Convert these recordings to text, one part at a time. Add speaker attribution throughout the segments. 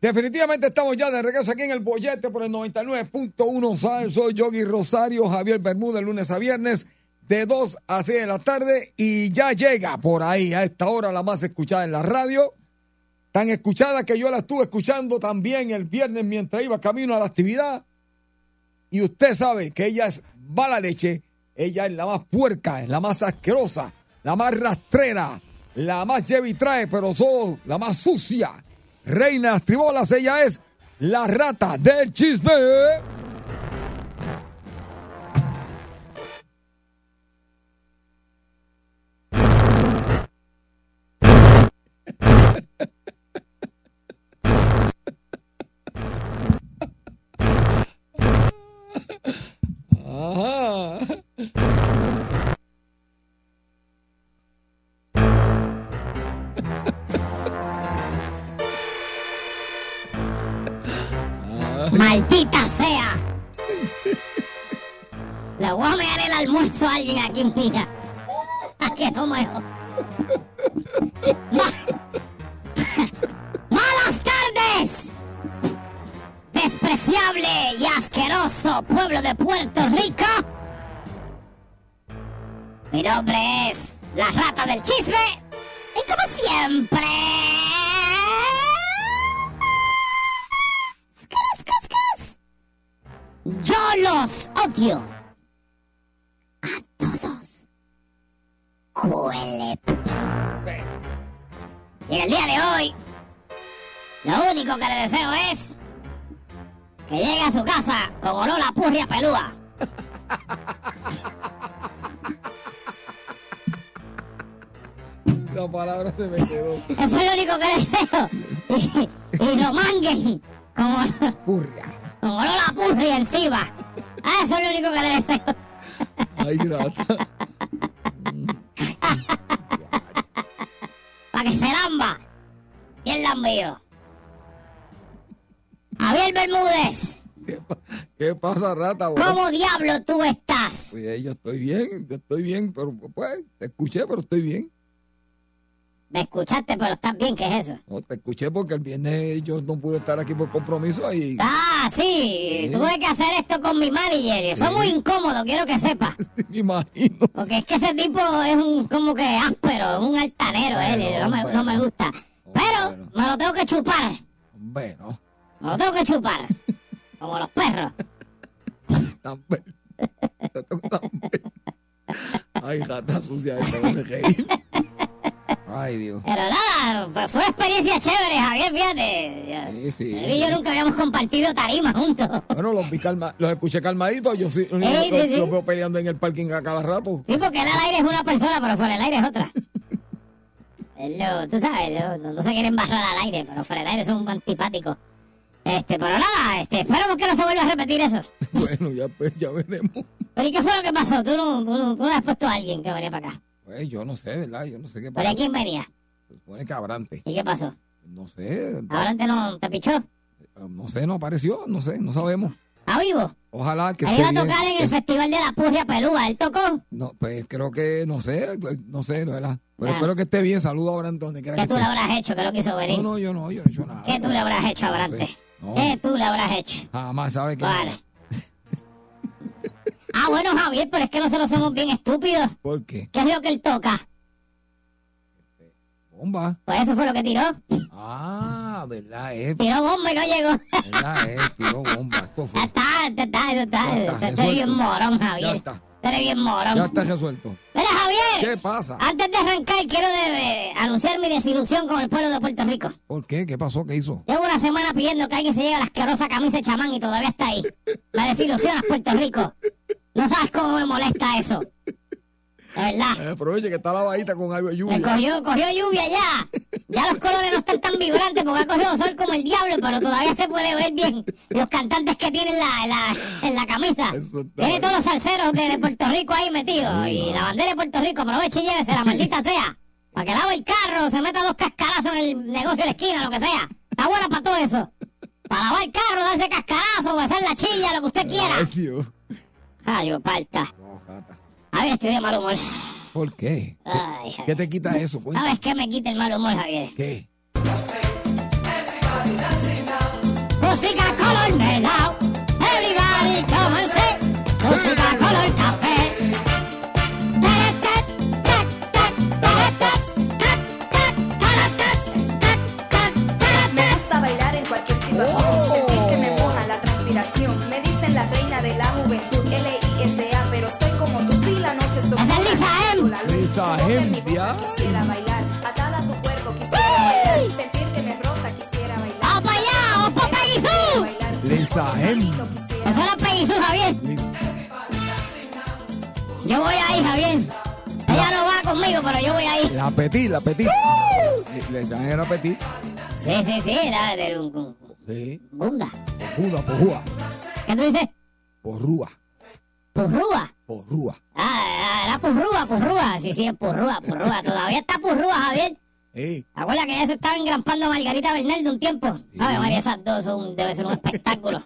Speaker 1: Definitivamente estamos ya de regreso aquí en el bollete por el 99.1 Sal. Soy Yogi Rosario, Javier Bermúdez, lunes a viernes, de 2 a 6 de la tarde. Y ya llega por ahí a esta hora la más escuchada en la radio. Tan escuchada que yo la estuve escuchando también el viernes mientras iba camino a la actividad. Y usted sabe que ella es mala leche. Ella es la más puerca, la más asquerosa, la más rastrera, la más lleva y trae, pero solo la más sucia. Reina de las tribolas, ella es la rata del chisme.
Speaker 2: ¡Maldita sea! Le voy a mear el almuerzo a alguien aquí, mira. A que no me... Ma- ¡Malas tardes! Despreciable y asqueroso pueblo de Puerto Rico. Mi nombre es la rata del chisme. Y como siempre... Yo los odio. A todos. Cuele. Y en el día de hoy, lo único que le deseo es que llegue a su casa con olor a purria pelúa.
Speaker 1: La palabra se me quedó.
Speaker 2: Eso es lo único que le deseo. Y, y lo manguen olor,
Speaker 1: Purria.
Speaker 2: Con olor a purria encima. Ah, eso es lo único que le deseo.
Speaker 1: Ay, rata.
Speaker 2: para que se lamba. Bien lambido. Javier Bermúdez,
Speaker 1: ¿Qué, pa- qué pasa, rata?
Speaker 2: ¿cómo diablo tú estás?
Speaker 1: Pues yo estoy bien, yo estoy bien, pero pues te escuché, pero estoy bien.
Speaker 2: Me escuchaste, pero estás bien, ¿qué es eso?
Speaker 1: No, te escuché porque el viernes yo no pude estar aquí por compromiso y
Speaker 2: Ah, sí,
Speaker 1: Sí.
Speaker 2: tuve que hacer esto con mi manager. Fue
Speaker 1: Sí.
Speaker 2: muy incómodo, quiero que sepas.
Speaker 1: me imagino.
Speaker 2: Porque es que ese tipo es un como que áspero, un altanero él, y no me, no me gusta. Pero
Speaker 1: Bueno.
Speaker 2: me lo tengo que chupar,
Speaker 1: Bueno,
Speaker 2: me lo tengo que chupar. Como los perros.
Speaker 1: toca también. Ay, rata sucia, esta, me hace reír. Ay, Dios.
Speaker 2: Pero nada, fue experiencia chévere, Javier, fíjate.
Speaker 1: Sí, sí,
Speaker 2: Él y yo nunca habíamos compartido tarima juntos.
Speaker 1: Bueno, los vi calma, los escuché calmaditos, yo sí, los, veo peleando en el parking a cada rato.
Speaker 2: Sí, porque él al aire es una persona, pero fuera del aire es otra. Él lo- tú sabes, lo- no, no se quieren barrar al aire, pero fuera del aire son antipáticos. Este, pero nada, este, esperamos que no se vuelva a repetir eso.
Speaker 1: Bueno, ya pues, ya veremos.
Speaker 2: Pero ¿y qué fue lo que pasó? Tú no, tú tú no has puesto a alguien que venía para acá.
Speaker 1: Pues yo no sé, ¿verdad? Yo no sé qué
Speaker 2: ¿Pero
Speaker 1: pasó.
Speaker 2: quién venía?
Speaker 1: Se supone que Abrante.
Speaker 2: ¿Y qué pasó?
Speaker 1: No sé,
Speaker 2: ¿Ahora antes no te pichó?
Speaker 1: no sé, no apareció, no sé, no sabemos.
Speaker 2: ¿A vivo?
Speaker 1: Ojalá que
Speaker 2: Ahí
Speaker 1: esté
Speaker 2: iba a
Speaker 1: bien.
Speaker 2: tocar en el Festival de la Purria Pelúa. ¿Él tocó?
Speaker 1: No, pues creo que, no sé, no sé, ¿verdad? Pero espero que esté bien. Saludo a Abrante donde quiera
Speaker 2: ¿Qué
Speaker 1: que
Speaker 2: tú le habrás hecho que no quiso venir?
Speaker 1: No, no, yo no, yo no he hecho nada.
Speaker 2: ¿Qué tú le habrás hecho, Abrante?
Speaker 1: sé, no.
Speaker 2: ¿Qué tú le habrás hecho?
Speaker 1: Jamás sabe que.
Speaker 2: Vale. Ah, bueno, Javier, pero es que nosotros somos bien estúpidos.
Speaker 1: ¿Por qué?
Speaker 2: ¿Qué es lo que él toca?
Speaker 1: Bomba.
Speaker 2: Pues eso fue lo que tiró.
Speaker 1: Ah, ¿verdad? Es,
Speaker 2: Tiró bomba y no llegó.
Speaker 1: ¿verdad? Es, tiró bomba. Eso
Speaker 2: Ya
Speaker 1: fue.
Speaker 2: está, ya está, ya está.
Speaker 1: Ya está,
Speaker 2: bien morón,
Speaker 1: Ya
Speaker 2: Javier.
Speaker 1: está.
Speaker 2: Tú eres bien morón.
Speaker 1: Ya está resuelto.
Speaker 2: Mira, Javier.
Speaker 1: ¿Qué pasa?
Speaker 2: Antes de arrancar, quiero de- de anunciar mi desilusión con el pueblo de Puerto Rico.
Speaker 1: ¿Por qué? ¿Qué pasó? ¿Qué hizo?
Speaker 2: Llevo una semana pidiendo que alguien se lleve la asquerosa camisa de chamán y todavía está ahí. Me desilusionas, Puerto Rico. No sabes cómo me molesta eso. De verdad.
Speaker 1: Eh, aproveche que está lavadita con algo de
Speaker 2: Me
Speaker 1: lluvia.
Speaker 2: cogió, cogió lluvia ya. Ya los colores no están tan vibrantes porque ha cogido sol como el diablo, pero todavía se puede ver bien los cantantes que tienen la, la- en la camisa. Tiene todos los salseros de, de Puerto Rico ahí metidos. Y la bandera de Puerto Rico, aproveche y llévese la maldita sea. Para que lave el carro, se meta dos cascarazos en el negocio de la esquina, lo que sea. Está buena para todo eso. Para lavar el carro, darse cascarazo, hacer la chilla, lo que usted
Speaker 1: Ay,
Speaker 2: quiera.
Speaker 1: Dios.
Speaker 2: Ay, palta. A ver, estoy de mal humor.
Speaker 1: ¿Por qué?
Speaker 2: Ay,
Speaker 1: ¿Qué te quita eso? Cuenta.
Speaker 2: ¿Sabes qué me quita el mal humor, Javier?
Speaker 1: ¿Qué?
Speaker 2: Música color
Speaker 1: ya.
Speaker 3: Quisiera bailar, atada a tu cuerpo, quisiera bailar. Sentir que me roza, quisiera
Speaker 2: era Javier.
Speaker 1: Lisa.
Speaker 2: Yo voy ahí, Javier. Ella no va conmigo, pero yo voy ahí.
Speaker 1: La petit, la petit. Le, dan el petit.
Speaker 2: Sí, sí, sí, la de un,
Speaker 1: Sí.
Speaker 2: bunda.
Speaker 1: Porrúa, porrúa.
Speaker 2: ¿Qué tú dices?
Speaker 1: Porrúa, porrúa.
Speaker 2: Ah, ah, era purrúa, purrúa. Sí, sí, es purrúa, purrúa. Todavía está purrúa, Javier.
Speaker 1: Ey,
Speaker 2: ¿Te acuerdas que ella se estaba engrampando a Margarita Bernal de un tiempo? Ay, María, esas dos son, debe ser un espectáculo.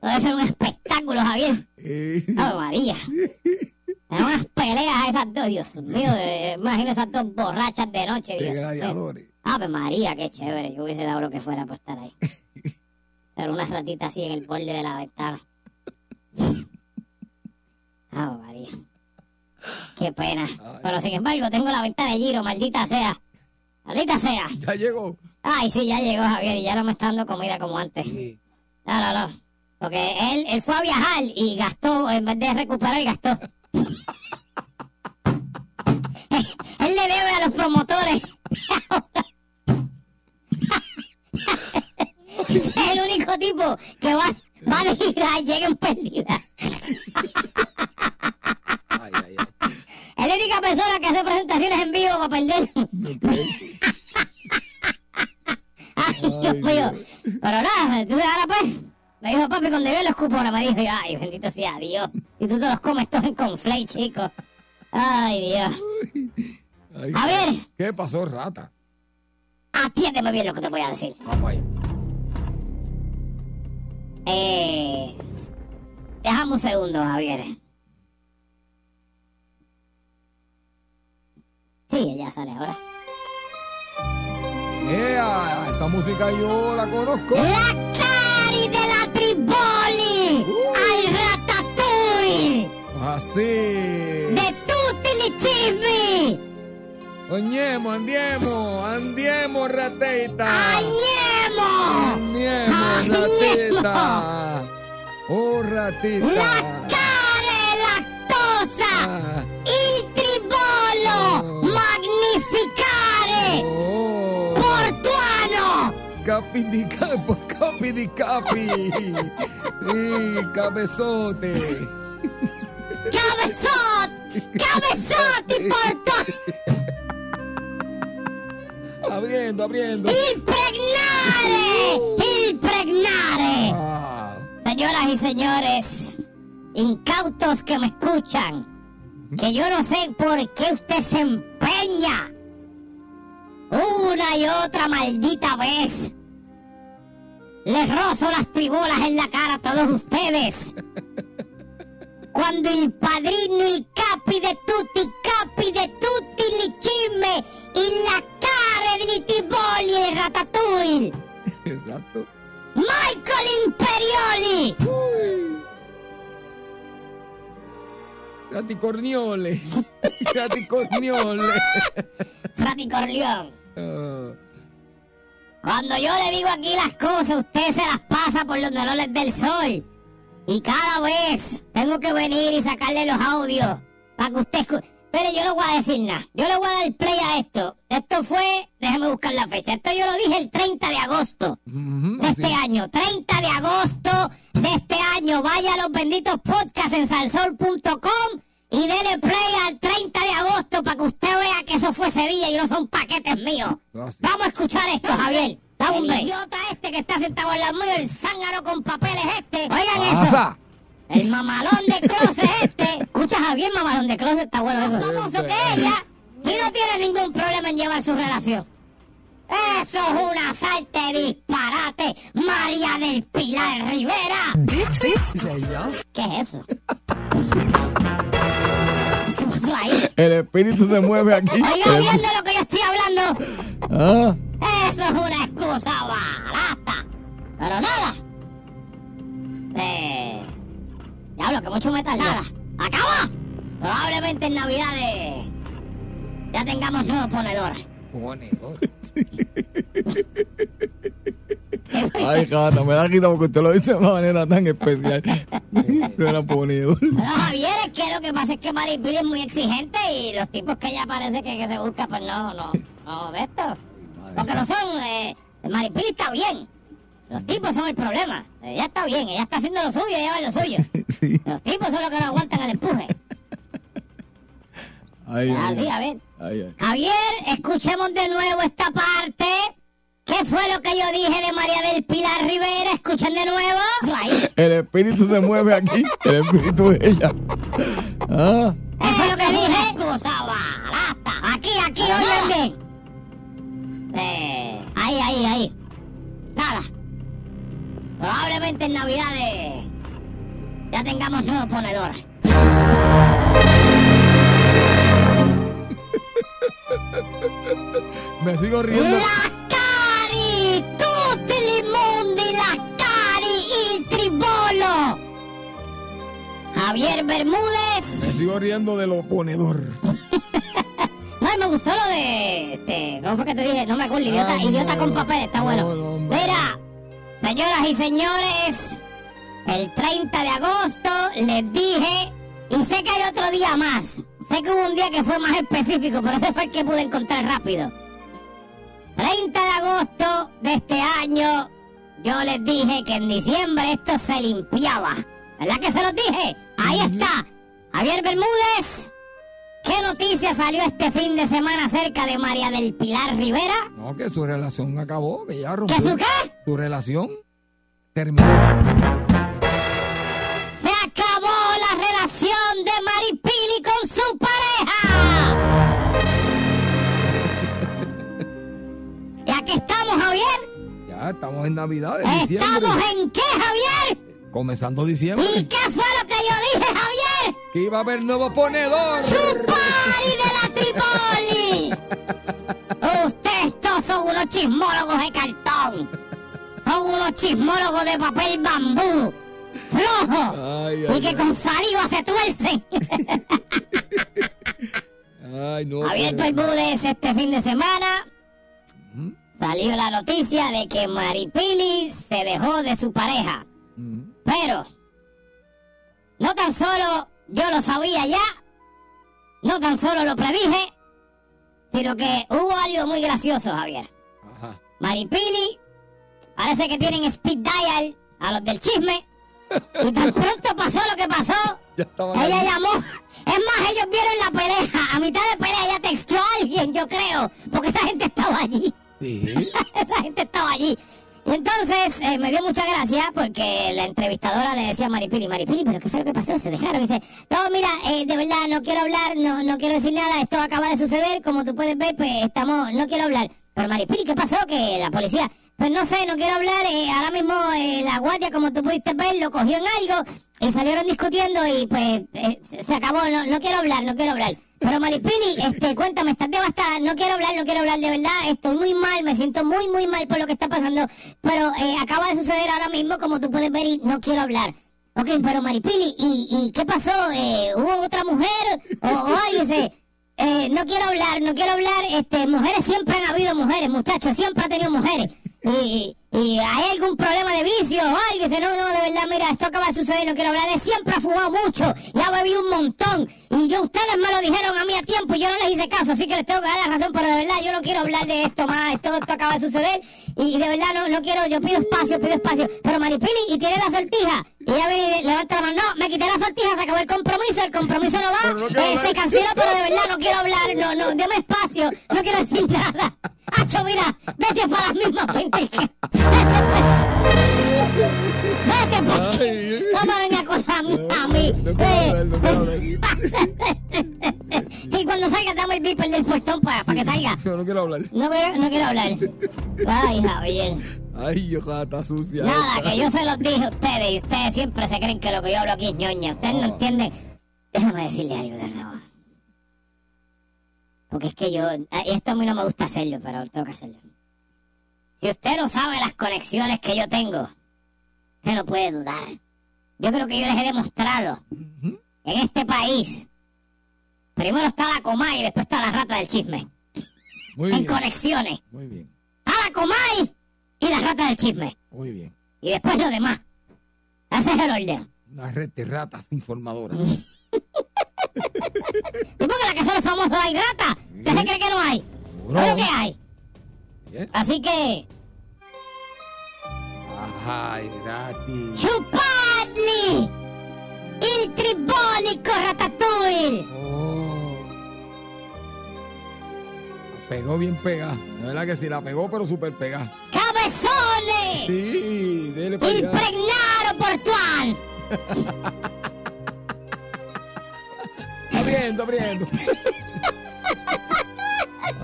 Speaker 2: Debe ser un espectáculo, Javier.
Speaker 1: ey.
Speaker 2: Ay, María. Eran unas peleas esas dos, Dios mío. eh, imagino esas dos borrachas de noche.
Speaker 1: De
Speaker 2: Dios mío.
Speaker 1: gladiadores.
Speaker 2: Ave María, qué chévere. Yo hubiese dado lo que fuera por estar ahí. Ser una ratita así en el borde de la ventana. Ave María. Qué pena. Pero sin embargo, tengo la ventana de giro, maldita sea. Maldita sea.
Speaker 1: Ya llegó.
Speaker 2: Ay, sí, ya llegó Javier y ya no me está dando comida como antes.
Speaker 1: Sí.
Speaker 2: No, no, no. Porque él, él fue a viajar y gastó, en vez de recuperar, gastó. él le debe a los promotores. Es el único tipo que va, va a gira y llega en pérdida.
Speaker 1: Ay, ay, ay.
Speaker 2: Es la única persona que hace presentaciones en vivo para perder. Ay, Dios mío. Pero nada, entonces ahora pues, me dijo papi, cuando yo los cupones, me dijo, ay, bendito sea Dios. Y tú te los comes todos en conflay, chicos. Ay, Dios.
Speaker 1: Ay,
Speaker 2: A ver.
Speaker 1: ¿Qué pasó, rata?
Speaker 2: Atiéndeme bien lo que te voy a decir.
Speaker 1: Vamos ahí.
Speaker 2: Eh, déjame un segundo, Javier. Sí, ya sale ahora.
Speaker 1: Ea, esa música yo la conozco.
Speaker 2: La cari de la triboli al ratatouille
Speaker 1: Así.
Speaker 2: de tutti li cibi
Speaker 1: Oñemo, andiemo, andiemo,
Speaker 2: niemo
Speaker 1: Andiemo,
Speaker 2: Ay,
Speaker 1: rateta. Oh,
Speaker 2: la
Speaker 1: ratita.
Speaker 2: care lactosa
Speaker 1: Ah, capi di capo, capi di capi. Sì, cabezote.
Speaker 2: cabezotti cabezotti portuano
Speaker 1: Abriendo, abriendo.
Speaker 2: il pregnare il pregnare
Speaker 1: Ah,
Speaker 2: Señoras y señores, incautos que me escuchan, que yo no sé por qué usted se empeña una y otra maldita vez. Les rozo las tribolas en la cara a todos ustedes. Cuando el padrino, el capi de tutti, capi de tutti, li chisme, y la cara de litiboli e ratatouille.
Speaker 1: exacto.
Speaker 2: Michael Imperioli.
Speaker 1: Uy.
Speaker 2: Rati Corleón.
Speaker 1: Ah,
Speaker 2: Cuando yo le digo aquí las cosas, usted se las pasa por los dolores del sol. Y cada vez tengo que venir y sacarle los audios para que usted escuche. Pero yo no voy a decir nada. Yo le voy a dar play a esto. Esto fue, déjeme buscar la fecha. Esto yo lo dije el 30 de agosto de
Speaker 1: así.
Speaker 2: este año. 30 de agosto de este año. Vaya a los benditos podcasts en salsol.com y dele play al 30 de agosto para que usted vea que eso fue día y no son paquetes míos.
Speaker 1: Sí.
Speaker 2: Vamos a escuchar esto, Javier. Dame un. El idiota este que está sentado al lado mío, el zángano con papeles este. Oigan eso. El mamalón de closet este. Escucha, Javier, mamalón de closet, está bueno eso. famoso que ella y no tiene ningún problema en llevar su relación. Eso es una salte disparate, María del Pilar Rivera. ¿Qué es eso? ¿Qué pasó ahí?
Speaker 1: El espíritu se mueve aquí.
Speaker 2: Oiga bien de lo que yo estoy hablando.
Speaker 1: Ah,
Speaker 2: Eso es una excusa barata. Pero nada. Eh. Diablo, que mucho metal. Nada. ¡Acaba! Probablemente en Navidades ya tengamos nuevos ponedores.
Speaker 1: ponedor. Ay, Jata, me da risa porque usted lo dice de una manera tan especial. Ponedor.
Speaker 2: Pero Javier, es que lo que pasa es que Maripili es muy exigente y los tipos que ella parece que, que se busca, pues no, no, no, de esto. Porque no son, eh, Maripili está bien. Los tipos son el problema. Ella está bien, ella está haciendo lo suyo, ella va lo suyo.
Speaker 1: Sí.
Speaker 2: Los tipos son los que no aguantan el empuje.
Speaker 1: Ay,
Speaker 2: Así,
Speaker 1: ay.
Speaker 2: a ver.
Speaker 1: Ay.
Speaker 2: Javier, escuchemos de nuevo esta parte. ¿Qué fue lo que yo dije de María del Pilar Rivera? Escuchen de nuevo. Ahí.
Speaker 1: El espíritu se mueve aquí. El espíritu de ella. Ah,
Speaker 2: Eso es lo que dije. Cosa barata. Aquí, aquí, oigan bien. Eh, ahí, ahí, ahí. Nada. Probablemente en Navidades ya tengamos nuevos ponedores.
Speaker 1: me sigo riendo.
Speaker 2: La Javier Bermúdez.
Speaker 1: Me sigo riendo de lo ponedor.
Speaker 2: No, me gustó lo de. Este, ¿Cómo fue que te dije? No me acuerdo, idiota,
Speaker 1: Ah,
Speaker 2: idiota
Speaker 1: no.
Speaker 2: con papel, está bueno.
Speaker 1: No.
Speaker 2: Mira, señoras y señores, el 30 de agosto les dije, y sé que hay otro día más. Sé que hubo un día que fue más específico, pero ese fue el que pude encontrar rápido. 30 de agosto de este año, yo les dije que en diciembre esto se limpiaba. ¿Verdad que se los dije? Ahí está. Javier Bermúdez. ¿Qué noticia salió este fin de semana acerca de María del Pilar Rivera?
Speaker 1: No, que su relación acabó, que ya rompió.
Speaker 2: ¿Que su qué?
Speaker 1: Su relación terminó.
Speaker 2: Se acabó la relación de Maripili con su pareja. y aquí estamos, Javier.
Speaker 1: Ya estamos en Navidad, en diciembre.
Speaker 2: ¿Estamos en qué, Javier?
Speaker 1: Comenzando diciembre.
Speaker 2: ¿Y qué fue lo que yo dije, Javier?
Speaker 1: Que iba a haber nuevo ponedor.
Speaker 2: ¡Chupari de la Tripoli! Ustedes todos son unos chismólogos de cartón. Son unos chismólogos de papel bambú. Flojo.
Speaker 1: Ay,
Speaker 2: y que
Speaker 1: ay.
Speaker 2: con saliva se tuercen.
Speaker 1: Ay, no.
Speaker 2: Javier
Speaker 1: pues,
Speaker 2: Bermúdez este fin de semana salió la noticia de que Maripili se dejó de su pareja. Pero no tan solo yo lo sabía ya, no tan solo lo predije, sino que hubo algo muy gracioso, Javier.
Speaker 1: Ajá.
Speaker 2: Maripili parece que tienen speed dial a los del chisme. Y tan pronto pasó lo que pasó,
Speaker 1: Ya
Speaker 2: ella
Speaker 1: ahí.
Speaker 2: llamó. Es más, ellos vieron la pelea. A mitad de pelea ella textó a alguien, yo creo. Porque esa gente estaba allí.
Speaker 1: Sí.
Speaker 2: esa gente estaba allí. Y entonces eh, me dio mucha gracia porque la entrevistadora le decía a Maripili, Maripili, ¿pero qué fue lo que pasó? Se dejaron. Y dice, no, mira, eh, de verdad no quiero hablar, no, no quiero decir nada, esto acaba de suceder, como tú puedes ver, pues estamos, no quiero hablar. Pero Maripili, ¿qué pasó? Que la policía, pues no sé, no quiero hablar, eh, ahora mismo la guardia, como tú pudiste ver, lo cogió en algo y salieron discutiendo y pues se acabó, no, no quiero hablar, no quiero hablar. Pero Maripili, este, cuéntame, estás devastada, no quiero hablar, no quiero hablar, de verdad, estoy muy mal, me siento muy, muy mal por lo que está pasando, pero eh, acaba de suceder ahora mismo, como tú puedes ver, y no quiero hablar. Ok, pero Maripili, ¿y, y qué pasó? Eh, ¿Hubo otra mujer o, algo? Dice, eh, no quiero hablar, no quiero hablar, este, mujeres siempre han habido mujeres, muchachos, siempre ha tenido mujeres. Y, y hay algún problema de vicio o algo, dice, no, no, de verdad, mira, esto acaba de suceder, no quiero hablar, él siempre ha fumado mucho y ha bebido un montón. Y yo, ustedes me lo dijeron a mí a tiempo y yo no les hice caso, así que les tengo que dar la razón, pero de verdad yo no quiero hablar de esto más, esto, esto acaba de suceder y de verdad no, no quiero, yo pido espacio, pido espacio. Pero Maripili, y tiene la sortija, Y ella y levanta la mano, no, me quité la sortija, se acabó el compromiso, el compromiso no va, eh, se canceló, pero de verdad no quiero hablar, no, no, deme espacio, no quiero decir nada. Hacho, mira, vete para las mismas 20 que... Vete porque
Speaker 1: Ay.
Speaker 2: no me venga a mí, a mí.
Speaker 1: No
Speaker 2: Eh,
Speaker 1: hablar, no quiero hablar.
Speaker 2: y cuando salga dame el beeper del puestón para, para que salga.
Speaker 1: Yo no quiero hablar.
Speaker 2: No quiero, no quiero hablar. Ay, Javier.
Speaker 1: Ay, ojalá está sucia.
Speaker 2: Nada,
Speaker 1: esta.
Speaker 2: que yo se los dije a ustedes y ustedes siempre se creen que lo que yo hablo aquí es ñoña. Ustedes no
Speaker 1: Oh.
Speaker 2: entienden. Déjame decirle algo de nuevo. Porque es que yo, y esto a mí no me gusta hacerlo, pero tengo que hacerlo. Si usted no sabe las conexiones que yo tengo, usted no puede dudar. Yo creo que yo les he demostrado en este país. Primero está la Comay y después está la rata del chisme.
Speaker 1: Muy
Speaker 2: En
Speaker 1: bien.
Speaker 2: conexiones.
Speaker 1: Muy bien.
Speaker 2: Está la Comay y la rata del chisme.
Speaker 1: Muy bien.
Speaker 2: Y después lo demás. Ese es el orden.
Speaker 1: Una red de ratas informadoras.
Speaker 2: ¿Y por qué la que son los famosos hay rata? ¿Usted se cree que no hay? Claro que hay. Así que,
Speaker 1: Ay, gratis.
Speaker 2: chupadli. Il tribólico ratatouille.
Speaker 1: Oh. La pegó bien pegada. De verdad que sí, la pegó, pero súper pegada.
Speaker 2: Cabezones.
Speaker 1: Sí, dele para allá.
Speaker 2: Impregnaro portual.
Speaker 1: Abriendo, abriendo.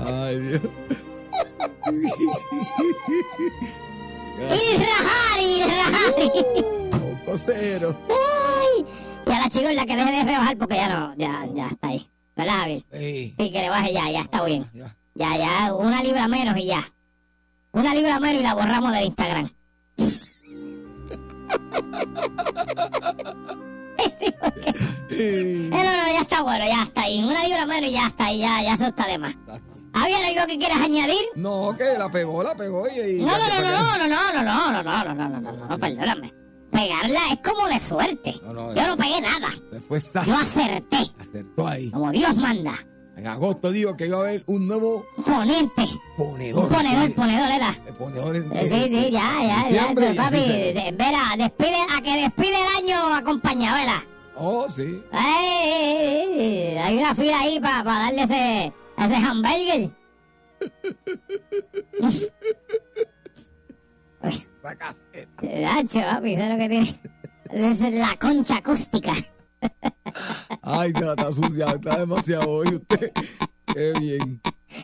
Speaker 1: Ay, Dios.
Speaker 2: Il rajari.
Speaker 1: Oh, cosero.
Speaker 2: Ay. Y a la chica la que deje de rebajar porque ya no, ya, ya está ahí. ¿Verdad, Javier? Sí, que le baje ya, ya está bien.
Speaker 1: ya.
Speaker 2: Ya, ya, una libra menos y ya. Una libra menos y la borramos del Instagram. Sí. Eh, no, no, ya está bueno, ya está ahí. Una libra menos y ya está ahí, ya, ya eso está de más. ¿Había algo que quieras añadir?
Speaker 1: No, que la pegó, la pegó y...
Speaker 2: No, no, no, no, no, no, no, no, no, no, no, no, no, no, no, no, perdóname. Pegarla es como de suerte.
Speaker 1: No, no,
Speaker 2: Yo no pegué nada.
Speaker 1: Fue
Speaker 2: Yo acerté,
Speaker 1: Acertó ahí.
Speaker 2: como Dios manda.
Speaker 1: En agosto digo que iba a haber un nuevo
Speaker 2: Ponente.
Speaker 1: ponedor.
Speaker 2: Ponedor,
Speaker 1: Sí,
Speaker 2: ponedor era.
Speaker 1: ponedores.
Speaker 2: Eh, Sí, sí, ya, ya, ya. Eso, papi, de- vela, despide, a que despide el año acompañado, vela.
Speaker 1: Oh, sí.
Speaker 2: Ay, hay una fila ahí para darle ese, ese hamburger.
Speaker 1: La caseta.
Speaker 2: Nacho, papi, eso es lo que tiene. Es la concha acústica.
Speaker 1: Ay, está sucia, está demasiado hoy usted. Qué bien.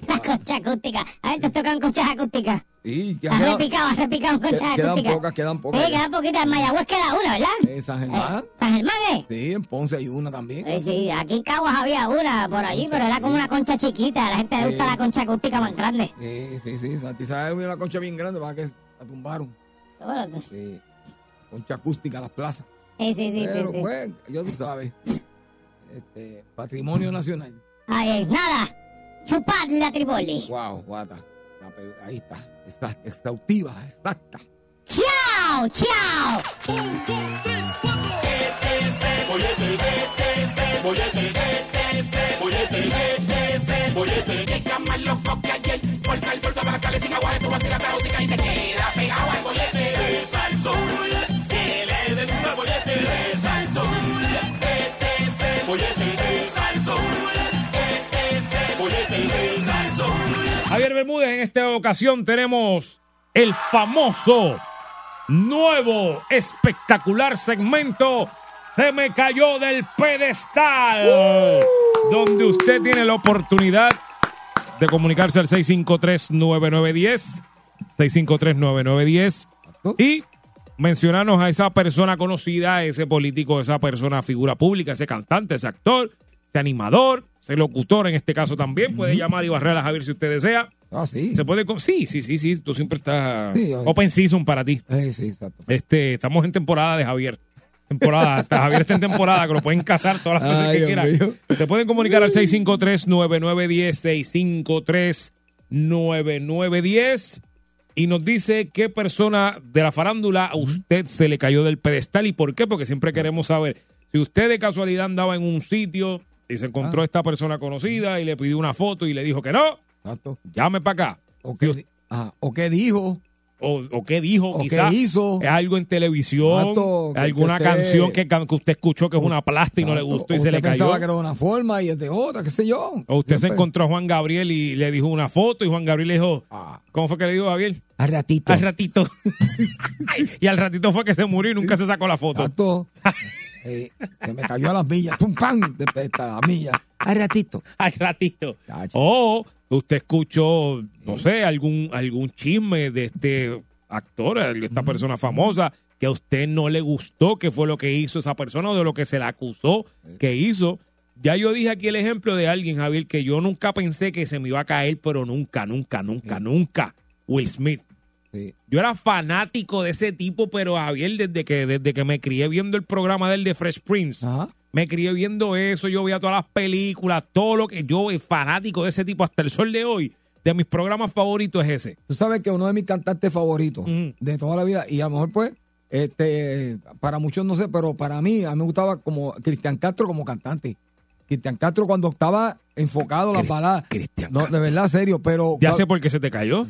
Speaker 2: La concha acústica. A ver, te tocan conchas acústicas.
Speaker 1: Sí, ya
Speaker 2: Has
Speaker 1: queda-
Speaker 2: repicado, has repicado conchas
Speaker 1: quedan
Speaker 2: acústicas.
Speaker 1: pocas, quedan pocas.
Speaker 2: Sí, quedan poquitas. En Mayagüez queda una, ¿verdad?
Speaker 1: En San Germán.
Speaker 2: Eh, San Germán, ¿eh?
Speaker 1: Sí, en Ponce hay una también.
Speaker 2: Sí, sí, aquí en Caguas había una por allí, pero era como una concha chiquita. A la gente le gusta la concha acústica más grande.
Speaker 1: Sí, sí, sí. Santi sabe una concha bien grande para que la tumbaron. Sí. Concha acústica a las plazas.
Speaker 2: Sí, sí.
Speaker 1: Pero,
Speaker 2: sí,
Speaker 1: pues, ya tú sabes. Este, patrimonio nacional.
Speaker 2: Ay, nada. Chupad la triboli.
Speaker 1: Wow, guata. Ahí está. Está exhaustiva, exacta.
Speaker 2: ¡Chao! ¡Chao!
Speaker 4: loco
Speaker 5: que ayer. Por sal, sol, para la calle sin agua, tú vas a ir a y te queda pegado al bollete. Sal, sol.
Speaker 4: Bermúdez, en esta ocasión tenemos el famoso, nuevo, espectacular segmento Se me cayó del pedestal, donde usted tiene la oportunidad de comunicarse al 653-9910, 653-9910 y mencionarnos a esa persona conocida, ese político, esa persona figura pública, ese cantante, ese actor, ese animador, ese locutor en este caso también. Puede llamar y barrer a Javier si usted desea.
Speaker 1: Ah, sí.
Speaker 4: Se puede. Sí, sí, sí, sí. Tú siempre estás.
Speaker 1: Sí,
Speaker 4: open season para ti.
Speaker 1: Eh, sí, exacto.
Speaker 4: Este, estamos en temporada de Javier. Temporada. Hasta Javier está en temporada, que lo pueden casar todas las veces
Speaker 1: Ay,
Speaker 4: que quieran.
Speaker 1: mío.
Speaker 4: Se pueden comunicar al 653-9910, 653-9910. Y nos dice qué persona de la farándula a usted se le cayó del pedestal y por qué, porque siempre queremos saber. Si usted de casualidad andaba en un sitio y se encontró
Speaker 1: Ah.
Speaker 4: esta persona conocida y le pidió una foto y le dijo que no,
Speaker 1: Exacto.
Speaker 4: llame para acá.
Speaker 1: O qué, di- ajá, o qué dijo
Speaker 4: o, o qué dijo,
Speaker 1: O qué
Speaker 4: quizás
Speaker 1: hizo.
Speaker 4: algo en televisión,
Speaker 1: Exacto,
Speaker 4: alguna
Speaker 1: que usted-
Speaker 4: canción que, usted escuchó que es una plasta y no le gustó y se le cayó.
Speaker 1: pensaba que era de una forma y es de otra, qué sé yo.
Speaker 4: O usted se encontró a Juan Gabriel y le dijo una foto y Juan Gabriel le dijo,
Speaker 1: Ah.
Speaker 4: ¿cómo fue que le dijo Gabriel?
Speaker 1: Al ratito.
Speaker 4: Al ratito. y al ratito fue que se murió y nunca se sacó la foto.
Speaker 1: Exacto. Eh, se me cayó a las millas. ¡Pum, pam! De esta las millas. Al ratito.
Speaker 4: Al ratito. O usted escuchó, no sé, algún, algún chisme de este actor, de esta persona famosa, que a usted no le gustó, que fue lo que hizo esa persona o de lo que se le acusó que hizo. Ya yo dije aquí el ejemplo de alguien, Javier, que yo nunca pensé que se me iba a caer, pero nunca, nunca, nunca, nunca. Will Smith.
Speaker 1: Sí.
Speaker 4: Yo era fanático de ese tipo, pero Javier, desde que, desde que me crié viendo el programa del de Fresh Prince,
Speaker 1: Ajá.
Speaker 4: Me crié viendo eso, yo veía todas las películas, todo lo que yo fanático de ese tipo hasta el sol de hoy. De mis programas favoritos es ese.
Speaker 1: Tú sabes que uno de mis cantantes favoritos de toda la vida, y a lo mejor pues, este, para muchos no sé, pero para mí, a mí me gustaba como Cristian Castro como cantante. Cristian Castro cuando estaba enfocado en la
Speaker 4: Cris-
Speaker 1: palabra.
Speaker 4: Cristian
Speaker 1: No, de verdad, serio, pero
Speaker 4: Ya sé por qué se te cayó.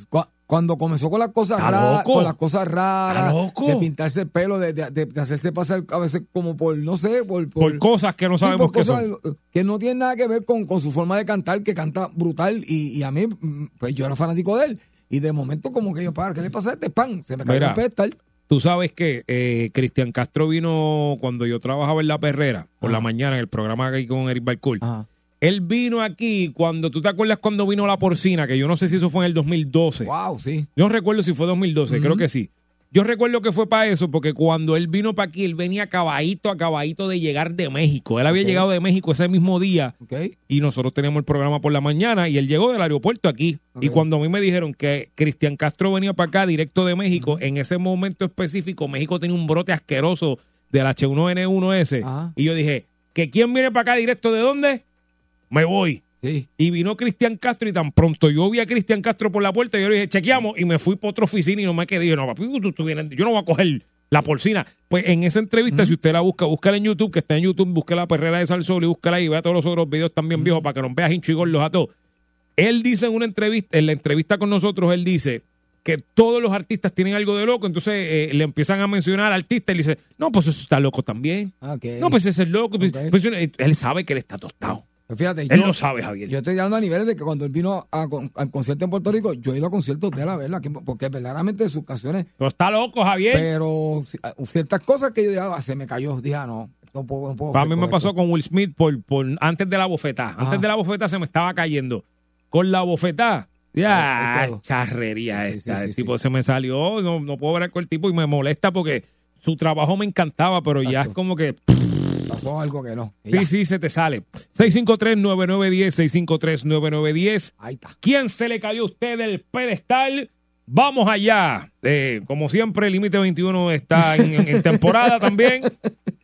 Speaker 1: Cua- cuando comenzó con las cosas raras, con las cosas raras, de pintarse el pelo, de, de- de- hacerse pasar a veces como por, no sé, por,
Speaker 4: Por cosas que no sabemos
Speaker 1: por
Speaker 4: qué
Speaker 1: cosas
Speaker 4: son.
Speaker 1: que no tienen nada que ver con, con su forma de cantar, que canta brutal, y, y a mí, mm, pues yo era fanático de él. Y de momento como que yo, para, ¿qué le pasa a este pan? Se me cayó el pedestal.
Speaker 4: Tú sabes que eh, Cristian Castro vino cuando yo trabajaba en La Perrera, por la mañana, en el programa aquí con Eric Balcour.
Speaker 1: Ajá.
Speaker 4: Él vino aquí cuando, ¿tú te acuerdas cuando vino La Porcina? Que yo no sé si eso fue en el 2012.
Speaker 1: Wow, sí.
Speaker 4: Yo no recuerdo si fue 2012, creo que sí. Yo recuerdo que fue para eso, porque cuando él vino para aquí, él venía caballito a caballito de llegar de México. Él había llegado de México ese mismo día
Speaker 1: Ok.
Speaker 4: y nosotros teníamos el programa por la mañana y él llegó del aeropuerto aquí. Y cuando a mí me dijeron que Cristian Castro venía para acá directo de México, en ese momento específico México tenía un brote asqueroso del H1N1S.
Speaker 1: Ajá.
Speaker 4: Y yo dije, ¿que quién viene para acá directo de dónde? Me voy.
Speaker 1: Sí.
Speaker 4: Y vino Cristian Castro y tan pronto yo vi a Cristian Castro por la puerta, yo le dije, chequeamos, y me fui para otra oficina y no me quedé. Dije, no, papi, tú- tú vienes- yo no voy a coger la porcina. Pues en esa entrevista, si usted la busca, búscala en YouTube, que está en YouTube, busque la perrera de Salsol y búscala ahí y vea todos los otros videos también viejos para que nos veas hincho y gordos a todos. Él dice en una entrevista, en la entrevista con nosotros, él dice que todos los artistas tienen algo de loco, entonces eh, le empiezan a mencionar al artista y le dice, no, pues eso está loco también.
Speaker 1: Ah.
Speaker 4: No, pues ese es loco. Pues, pues, él sabe que él está tostado.
Speaker 1: Pues fíjate,
Speaker 4: Él
Speaker 1: yo,
Speaker 4: lo sabe, Javier.
Speaker 1: yo estoy llegando a niveles de que cuando él vino a, al concierto en Puerto Rico, yo he ido a conciertos de él a verla, que- porque verdaderamente sus canciones,
Speaker 4: Pero está loco, Javier.
Speaker 1: pero ah, ciertas cosas que yo dije, ah, se me cayó, dije, ah, no, no puedo, no puedo. Hacer
Speaker 4: mí me pasó con Will Smith por, por antes de la bofetada.
Speaker 1: Ajá.
Speaker 4: Antes de la bofetada se me estaba cayendo. Con la bofetada, ya, charrería
Speaker 1: Sí, sí,
Speaker 4: esta.
Speaker 1: sí,
Speaker 4: el tipo se me salió, no, no puedo ver con el tipo y me molesta porque su trabajo me encantaba, pero ya es como que,
Speaker 1: Pasó algo que no.
Speaker 4: Sí, sí, se te sale. 653-9910, 653-9910.
Speaker 1: Ahí está.
Speaker 4: ¿Quién se le cayó a usted del pedestal? Vamos allá. Eh, como siempre, Límite 21 está en, en- en temporada también.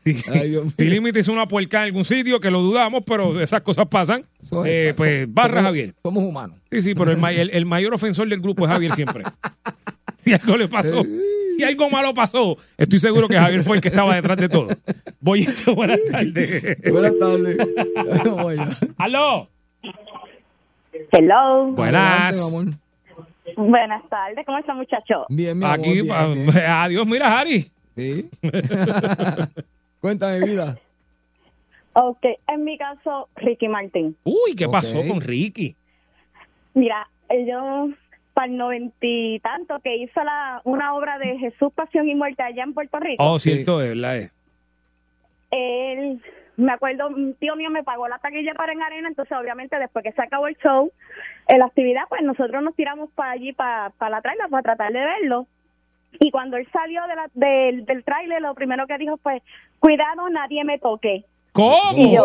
Speaker 4: Si, Límite hizo una puerca en algún sitio, que lo dudamos, pero esas cosas pasan. Eh, pues barra
Speaker 1: Somos-
Speaker 4: Javier.
Speaker 1: Somos humanos.
Speaker 4: Sí, sí, pero el- el mayor ofensor del grupo es Javier siempre. Si algo le pasó, si algo malo pasó, estoy seguro que Javier fue el que estaba detrás de todo. Voy, buenas tardes.
Speaker 1: Buenas tardes.
Speaker 4: ¡Aló!
Speaker 3: Hello.
Speaker 4: Buenas.
Speaker 1: Adelante.
Speaker 3: Buenas tardes, ¿cómo está muchacho?
Speaker 1: Bien, mi amor.
Speaker 4: Aquí,
Speaker 1: bien,
Speaker 4: pa-
Speaker 1: bien.
Speaker 4: adiós, mira, Harry.
Speaker 1: Sí. Cuéntame, vida.
Speaker 3: Ok, en mi caso, Ricky Martin.
Speaker 4: Uy, ¿qué
Speaker 1: Ok.
Speaker 4: pasó con Ricky?
Speaker 3: Mira, yo para el noventa y tanto que hizo la, una obra de Jesús, Pasión y Muerte allá en Puerto Rico,
Speaker 4: Oh,
Speaker 1: Sí.
Speaker 4: cierto, es verdad. es.
Speaker 3: él, me acuerdo, un tío mío me pagó la taquilla para en arena, entonces obviamente después que se acabó el show, en la actividad, pues nosotros nos tiramos para allí, para, para la trailer, para tratar de verlo. Y cuando él salió de la, del, del trailer, lo primero que dijo fue, cuidado, nadie me toque.
Speaker 4: ¿Cómo?
Speaker 3: Y yo-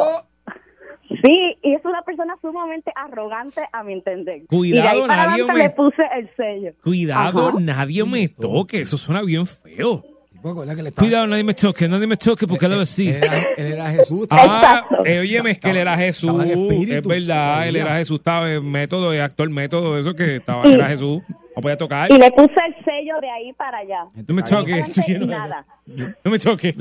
Speaker 3: Sí, y es una persona sumamente arrogante a mi entender.
Speaker 4: Cuidado,
Speaker 3: y de ahí para
Speaker 4: nadie me-
Speaker 3: le puse el sello.
Speaker 4: Cuidado,
Speaker 3: Ajá.
Speaker 4: nadie me toque. Eso suena bien feo.
Speaker 1: que
Speaker 4: Cuidado, nadie me toque, nadie me toque, porque lo así.
Speaker 1: Él era, él era Jesús.
Speaker 4: Ah,
Speaker 3: Exacto.
Speaker 4: eh, óyeme, es que él era Jesús. Es verdad, él era Jesús, estaba en método, es actor método, eso que estaba, era Jesús. No podía tocar.
Speaker 3: Y le puse el sello de ahí para allá.
Speaker 4: No me lleno de-
Speaker 3: nada.
Speaker 4: No me toques.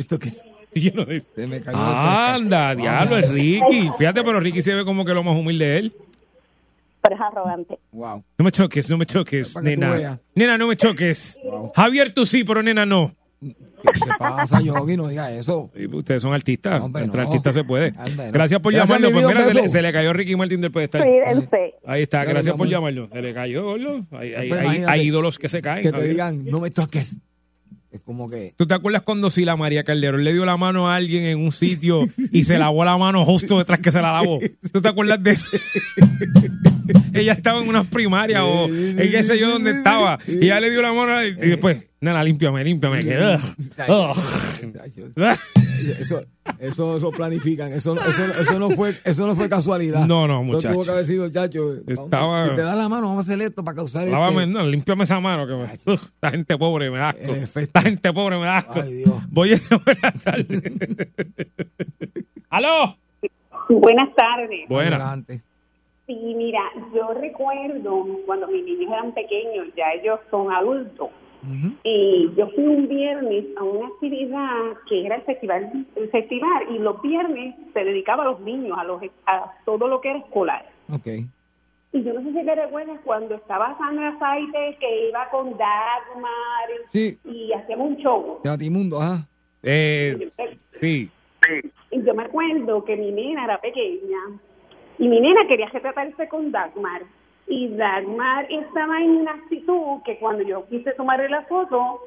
Speaker 4: Lleno de-
Speaker 1: se me cayó.
Speaker 4: Anda, diablo, es Ricky. Fíjate, pero Ricky se ve como que lo más humilde de él.
Speaker 3: Pero es arrogante.
Speaker 1: Wow.
Speaker 4: No me choques, no me choques, nena. Nena, no me choques.
Speaker 1: Wow.
Speaker 4: Javier, tú sí, pero nena no.
Speaker 1: ¿Qué te pasa, Yogi? No diga eso.
Speaker 4: Sí, Ustedes son artistas.
Speaker 1: Hombre,
Speaker 4: Entre
Speaker 1: no.
Speaker 4: artistas se puede.
Speaker 1: Hombre, no.
Speaker 4: Gracias por llamarlo. Pues mira, se le,
Speaker 1: beso.
Speaker 4: se le cayó Ricky Martin del pedestal.
Speaker 3: Cuídense.
Speaker 4: Ahí está, gracias por llamarlo. Se le cayó, gordo. Hay, hay, hay- ídolos que se caen.
Speaker 1: Que te digan, no me toques. Es como que.
Speaker 4: ¿Tú te acuerdas cuando Sila María Calderón le dio la mano a alguien en un sitio y se lavó la mano justo detrás que se la lavó? ¿Tú te acuerdas de eso? ella estaba en unas primarias o en qué sé yo dónde estaba. Y ella le dio la mano y después, nena, límpiame, límpiame. Que.
Speaker 1: Eso, eso lo planifican, eso, eso, eso no fue, eso no fue casualidad.
Speaker 4: No, no, muchacho.
Speaker 1: tuvo que haber sido, chacho.
Speaker 4: Estaba-
Speaker 1: Si te da la mano, vamos a hacer esto para causar
Speaker 4: Lávame,
Speaker 1: este-
Speaker 4: no, límpiame esa mano. Que me, ugh, esta gente pobre me da asco. Esta gente pobre me da asco.
Speaker 1: Ay, Dios.
Speaker 4: Voy a buenas tardes. ¿Aló?
Speaker 3: Buenas tardes.
Speaker 4: Buena.
Speaker 1: Adelante.
Speaker 3: Sí, mira, yo recuerdo cuando mis niños eran pequeños, ya ellos son adultos. Y yo fui un viernes a una actividad que era el festival, el festival y los viernes se dedicaba a los niños, a los a todo lo que era escolar.
Speaker 1: Ok.
Speaker 3: Y yo no sé si te recuerdas cuando estaba Sandra Saite que iba con Dagmar
Speaker 1: Sí,
Speaker 3: y hacíamos un show.
Speaker 1: Teatimundo, ajá.
Speaker 4: Eh, sí.
Speaker 3: Y yo me acuerdo que mi nena era pequeña y mi nena quería retratarse con Dagmar. Y Dagmar estaba en una actitud que cuando yo quise tomarle la foto,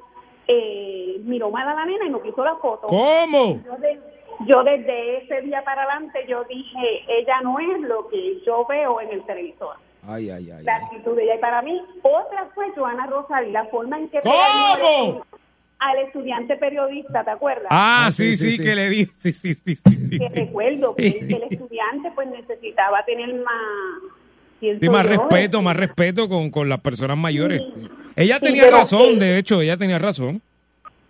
Speaker 3: eh, miró mal a la nena y no quiso la foto.
Speaker 4: ¿Cómo?
Speaker 3: Yo, de- yo desde ese día para adelante yo dije, ella no es lo que yo veo en el televisor.
Speaker 1: Ay, ay, ay.
Speaker 3: La actitud de ella y para mí, otra fue Joana Rosario, la forma en que
Speaker 4: ¿Cómo?
Speaker 3: al estudiante periodista, ¿te acuerdas?
Speaker 4: Ah,
Speaker 1: Ah,
Speaker 4: sí,
Speaker 1: sí,
Speaker 4: sí,
Speaker 1: sí,
Speaker 4: que le di. Sí, sí, sí, sí. sí,
Speaker 3: que
Speaker 4: sí.
Speaker 3: recuerdo que el, el estudiante pues necesitaba tener más pienso
Speaker 4: Sí, más
Speaker 3: yo,
Speaker 4: respeto,
Speaker 3: este,
Speaker 4: más respeto con, con las personas mayores.
Speaker 3: Sí.
Speaker 4: Ella
Speaker 3: Sí,
Speaker 4: tenía razón,
Speaker 3: sí.
Speaker 4: de hecho, ella tenía razón.